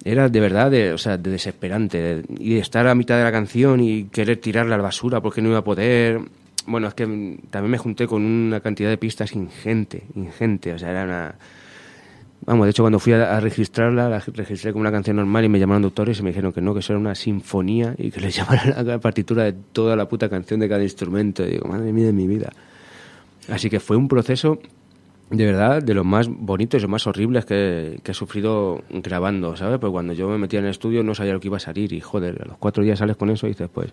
Era de verdad, de, o sea, de desesperante. de- y de estar a mitad de la canción y querer tirarla a la basura porque no iba a poder. Bueno, es que también me junté con una cantidad de pistas ingente, ingente. O sea, era una. Vamos, de hecho, cuando fui a, registrarla, la registré como una canción normal y me llamaron doctores y me dijeron que no, que eso era una sinfonía y que les llamaran la partitura de toda la puta canción de cada instrumento. Y digo, madre mía de mi vida. Así que fue un proceso de verdad de los más bonitos y los más horribles que, que he sufrido grabando, ¿sabes? Pues cuando yo me metía en el estudio no sabía lo que iba a salir y joder, a los cuatro días sales con eso y dices, pues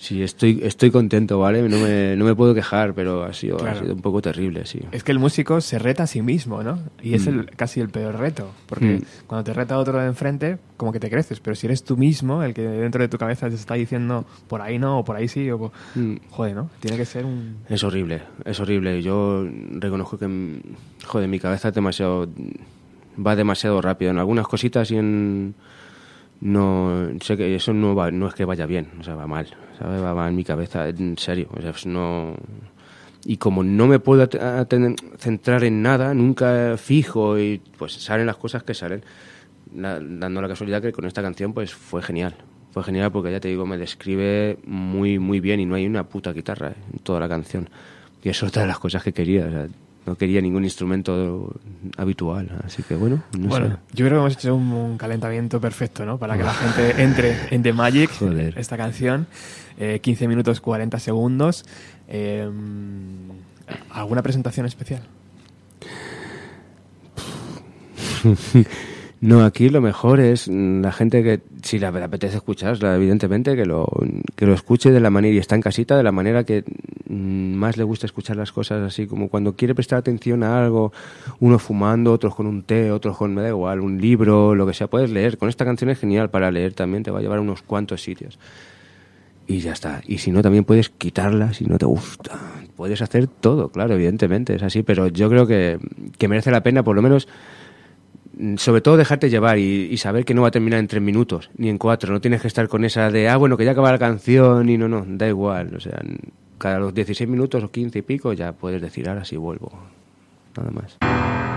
sí, estoy, estoy contento, ¿vale? No me, no me puedo quejar, pero ha sido, ha sido un poco terrible, sí. Es que el músico se reta a sí mismo, ¿no? Y es el, casi el peor reto. Porque Mm. cuando te reta otro de enfrente, como que te creces. Pero si eres tú mismo el que dentro de tu cabeza te está diciendo por ahí no, o por ahí sí, o por... Mm. Joder, ¿no? Tiene que ser un... Es horrible, es horrible. Yo reconozco que, mm, joder, mi cabeza es demasiado, va demasiado rápido en algunas cositas y en, no sé que eso no va, no es que vaya bien, o sea, va mal. Va mal en mi cabeza, en serio, o sea, no y como no me puedo centrar en nada, nunca fijo y pues salen las cosas que salen. Dando la casualidad que con esta canción pues fue genial. Fue genial porque ya te digo, me describe muy muy bien y no hay una puta guitarra eh, en toda la canción. Y eso es otra de las cosas que quería, no quería ningún instrumento habitual, así que bueno, no bueno, sé. yo creo que hemos hecho un, un calentamiento perfecto, ¿no? Para que la gente entre en The Magic, Joder. esta canción. Eh, 15 minutos 40 segundos. Eh, ¿Alguna presentación especial? No, aquí lo mejor es mm, la gente que, si le apetece escucharla, evidentemente, que lo, que lo escuche de la manera, y está en casita, de la manera que mm, más le gusta escuchar las cosas, así como cuando quiere prestar atención a algo, uno fumando, otros con un té, otros con, me da igual, un libro, lo que sea, puedes leer. Con esta canción es genial para leer también, te va a llevar a unos cuantos sitios. Y ya está. Y si no, también puedes quitarla si no te gusta. Puedes hacer todo, claro, evidentemente, es así, pero yo creo que, que merece la pena por lo menos sobre todo dejarte llevar y, saber que no va a terminar en tres minutos ni en cuatro. No tienes que estar con esa de, ah, bueno, que ya acaba la canción y no, no, da igual. O sea, cada los 16 minutos o 15 y pico ya puedes decir, ahora sí vuelvo. Nada más.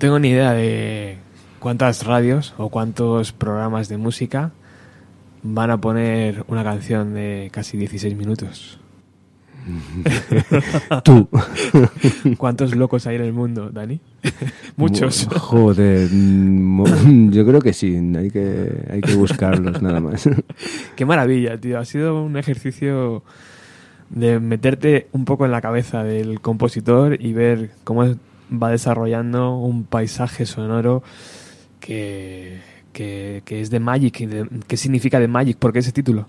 Tengo ni idea de cuántas radios o cuántos programas de música van a poner una canción de casi 16 minutos. Tú. ¿Cuántos locos hay en el mundo, Dani? Muchos. Joder, mm, yo creo que sí, hay que, hay que buscarlos nada más. Qué maravilla, tío. Ha sido un ejercicio de meterte un poco en la cabeza del compositor y ver cómo va desarrollando un paisaje sonoro que, que, que es de Magic. de- ¿Qué significa de Magic? ¿Por qué ese título?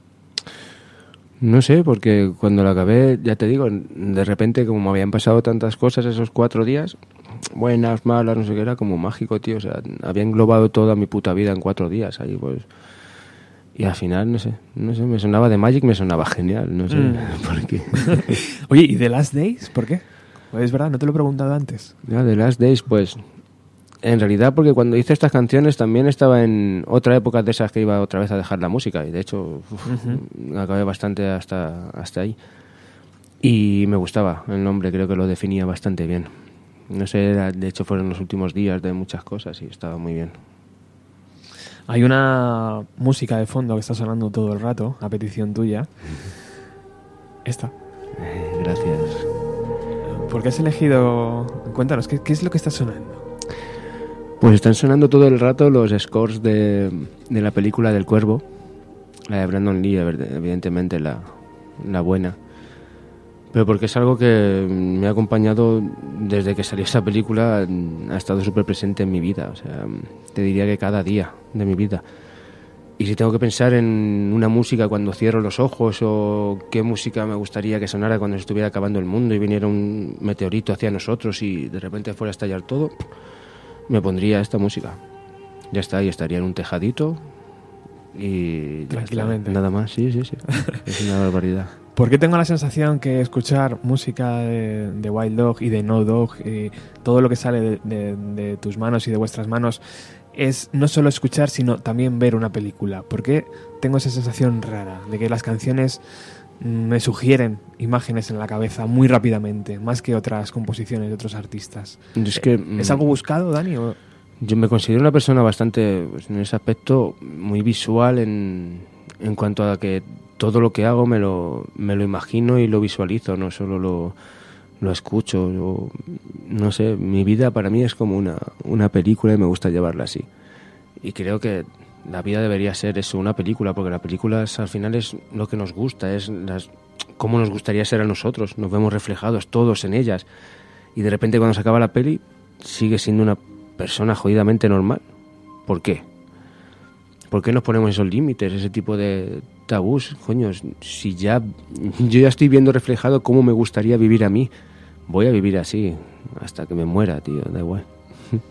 No sé, porque cuando lo acabé, ya te digo, de repente como me habían pasado tantas cosas esos cuatro días, buenas, malas, no sé qué, era como mágico, tío. O sea, había englobado toda mi puta vida en cuatro días ahí, pues... Y al final, no sé, no sé, me sonaba de Magic, me sonaba genial, no sé Mm. por qué. Oye, ¿y The Last Days? ¿Por qué? Es verdad, no te lo he preguntado antes. Ya, The Last Days, pues... En realidad, porque cuando hice estas canciones también estaba en otra época de esas que iba otra vez a dejar la música. Y de hecho, uf, acabé bastante hasta, hasta ahí. Y me gustaba el nombre, creo que lo definía bastante bien. No sé, era- de hecho fueron los últimos días de muchas cosas y estaba muy bien. Hay una música de fondo que está sonando todo el rato, a petición tuya. Esta. Eh, gracias. ¿Por qué has elegido...? Cuéntanos, ¿qué, es lo que está sonando? Pues están sonando todo el rato los scores de, la película del Cuervo, la de Brandon Lee, ev- evidentemente la, la buena. Pero porque es algo que me ha acompañado desde que salió esa película, ha estado súper presente en mi vida. O sea, te diría que cada día de mi vida. Y si tengo que pensar en una música cuando cierro los ojos o qué música me gustaría que sonara cuando se estuviera acabando el mundo y viniera un meteorito hacia nosotros y de repente fuera a estallar todo, me pondría esta música. Ya está, y estaría en un tejadito y... Tranquilamente. está. Nada más, sí, sí, sí. Es una barbaridad. ¿Por qué tengo la sensación que escuchar música de, de Wild Dog y de No Dog, y todo lo que sale de, de- de tus manos y de vuestras manos, es no solo escuchar, sino también ver una película? ¿Por qué tengo esa sensación rara de que las canciones mm, me sugieren imágenes en la cabeza muy rápidamente, más que otras composiciones de otros artistas? Es que... ¿Es mm, algo buscado, Dani? o- Yo me considero una persona bastante, pues, en ese aspecto, muy visual en, en cuanto a que todo lo que hago me lo, me lo imagino y lo visualizo, no solo lo, lo escucho. no sé, mi vida para mí es como una, una película y me gusta llevarla así. Y creo que la vida debería ser eso, una película, porque la película es, al final es lo que nos gusta, es las, cómo nos gustaría ser a nosotros, nos vemos reflejados todos en ellas. Y de repente cuando se acaba la peli, sigue siendo una persona jodidamente normal. ¿Por qué? ¿Por qué nos ponemos esos límites, ese tipo de tabús? Coño, si ya yo ya estoy viendo reflejado cómo me gustaría vivir a mí, voy a vivir así hasta que me muera, tío, da igual.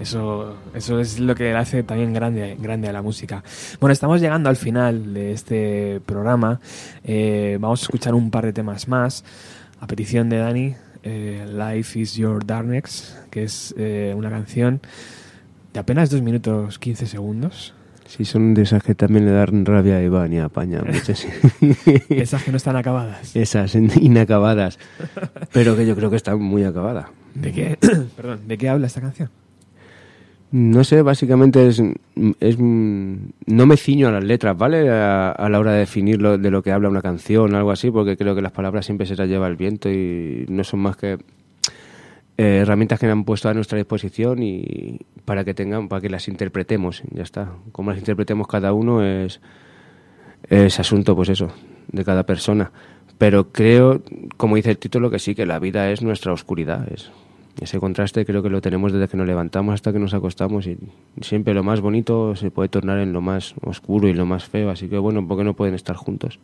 Eso, eso es lo que hace también grande, grande a la música. Bueno, estamos llegando al final de este programa. Eh, vamos a escuchar un par de temas más. A petición de Dani, eh, Life is Your Darkness, que es eh, una canción de apenas 2 minutos 15 segundos. Sí, son de esas que también le dan rabia a Iván y a Paña. muchas. Esas que no están acabadas. esas inacabadas, pero que yo creo que están muy acabadas. ¿De qué, perdón, ¿de qué habla esta canción? No sé, básicamente es, es no me ciño a las letras, ¿vale? A, a la hora de definir lo- de lo que habla una canción o algo así, porque creo que las palabras siempre se las lleva el viento y no son más que eh, herramientas que me han puesto a nuestra disposición y para que tengan, para que las interpretemos, ya está. Cómo las interpretemos cada uno es, es asunto, pues eso, de cada persona. Pero creo, como dice el título, que sí, que la vida es nuestra oscuridad. Es, ese contraste creo que lo tenemos desde que nos levantamos hasta que nos acostamos y siempre lo más bonito se puede tornar en lo más oscuro y lo más feo. Así que bueno, ¿por qué no pueden estar juntos?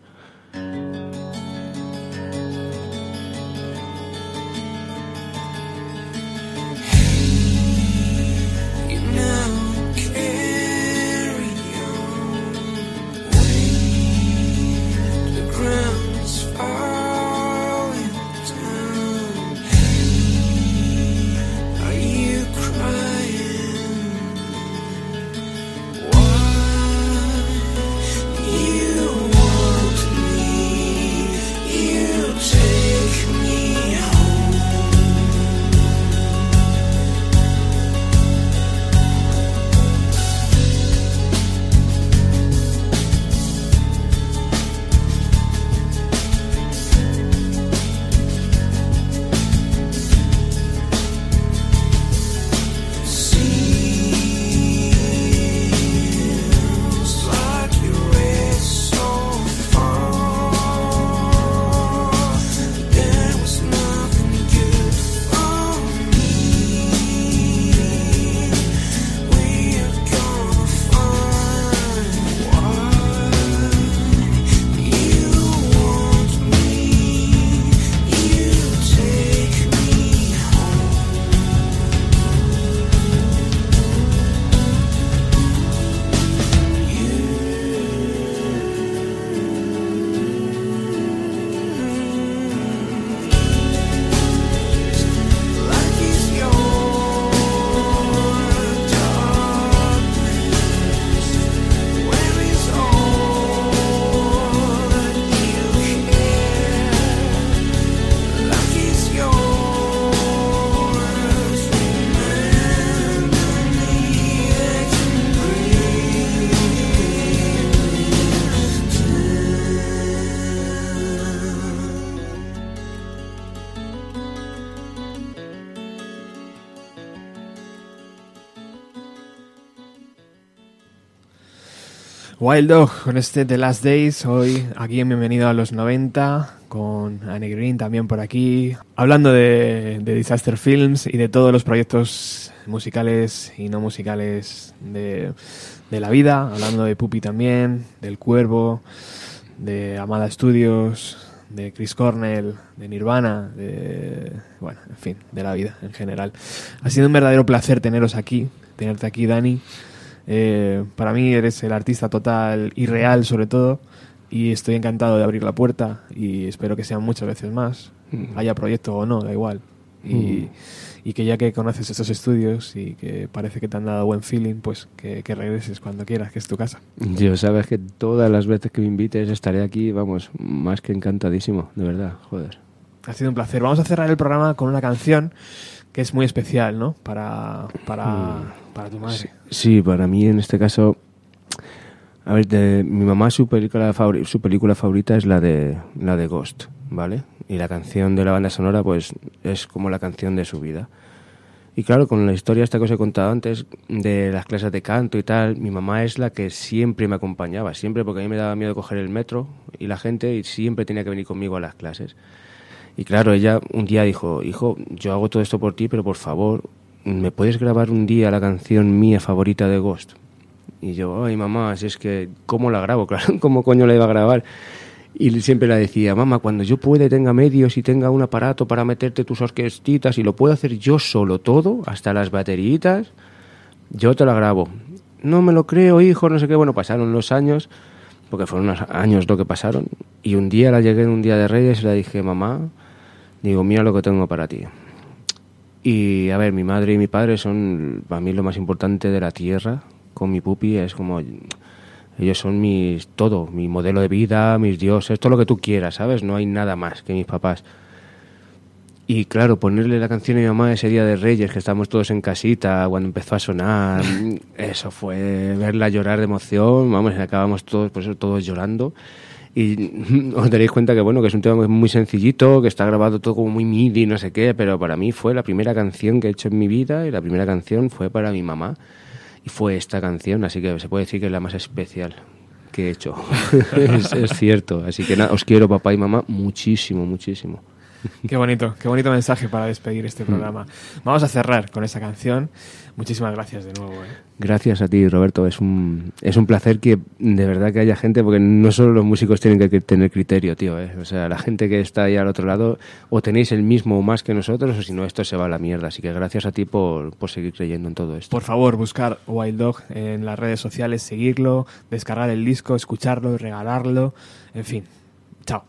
Wild Dog con este The Last Days, hoy aquí en Bienvenido a los 90, con Annie Green también por aquí, hablando de, Disaster Films y de todos los proyectos musicales y no musicales de, de la vida, hablando de Puppy también, del Cuervo, de Amada Studios, de Chris Cornell, de Nirvana, de. Bueno, en fin, de la vida en general. Ha sido un verdadero placer teneros aquí, tenerte aquí, Dani. Eh, para mí eres el artista total y real, sobre todo, y estoy encantado de abrir la puerta y espero que sean muchas veces más, haya proyecto o no, da igual. Y, y que ya que conoces estos estudios y que parece que te han dado buen feeling, pues que, que regreses cuando quieras, que es tu casa. Yo sabes que todas las veces que me invites estaré aquí, vamos, más que encantadísimo, de verdad, joder. Ha sido un placer. Vamos a cerrar el programa con una canción que es muy especial, ¿no? Para, para, para tu madre. Sí, para mí en este caso, a ver, de, mi mamá su película, favori- su película favorita es la de, la de Ghost, ¿vale? Y la canción de la banda sonora, pues, es como la canción de su vida. Y claro, con la historia esta que os he contado antes, de las clases de canto y tal, mi mamá es la que siempre me acompañaba, siempre, porque a mí me daba miedo coger el metro y la gente, y siempre tenía que venir conmigo a las clases. Y claro, ella un día dijo, hijo, yo hago todo esto por ti, pero por favor, ¿me puedes grabar un día la canción mía favorita de Ghost? Y yo, ay mamá, si es que, ¿cómo la grabo? Claro, ¿cómo coño la iba a grabar? Y siempre le decía, mamá, cuando yo pueda tenga medios y tenga un aparato para meterte tus orquestitas y lo puedo hacer yo solo todo, hasta las bateritas, yo te la grabo. No me lo creo, hijo, no sé qué. Bueno, pasaron los años, porque fueron unos años lo que pasaron. Y un día la llegué en un día de Reyes y le dije, mamá, digo, mira lo que tengo para ti. Y a ver, mi madre y mi padre son para mí lo más importante de la tierra. Con mi pupi es como ellos son mis todo, mi modelo de vida, mis dioses, todo lo que tú quieras, ¿sabes? No hay nada más que mis papás. Y claro, ponerle la canción a mi mamá ese día de Reyes, que estábamos todos en casita, cuando empezó a sonar, eso fue verla llorar de emoción, vamos, acabamos todos, por eso todos llorando. Y os daréis cuenta que bueno, que es un tema muy sencillito, que está grabado todo como muy midi, no sé qué, pero para mí fue la primera canción que he hecho en mi vida y la primera canción fue para mi mamá. Y fue esta canción, así que se puede decir que es la más especial que he hecho. es, es cierto. Así que nada, os quiero papá y mamá muchísimo, muchísimo. Qué bonito, qué bonito mensaje para despedir este programa. Vamos a cerrar con esa canción. Muchísimas gracias de nuevo. ¿eh? Gracias a ti, Roberto. Es un, es un placer que de verdad que haya gente, porque no solo los músicos tienen que tener criterio, tío. ¿eh? O sea, la gente que está ahí al otro lado, o tenéis el mismo o más que nosotros, o si no, esto se va a la mierda. Así que gracias a ti por, por seguir creyendo en todo esto. Por favor, buscar Wild Dog en las redes sociales, seguirlo, descargar el disco, escucharlo, regalarlo, en fin. Chao.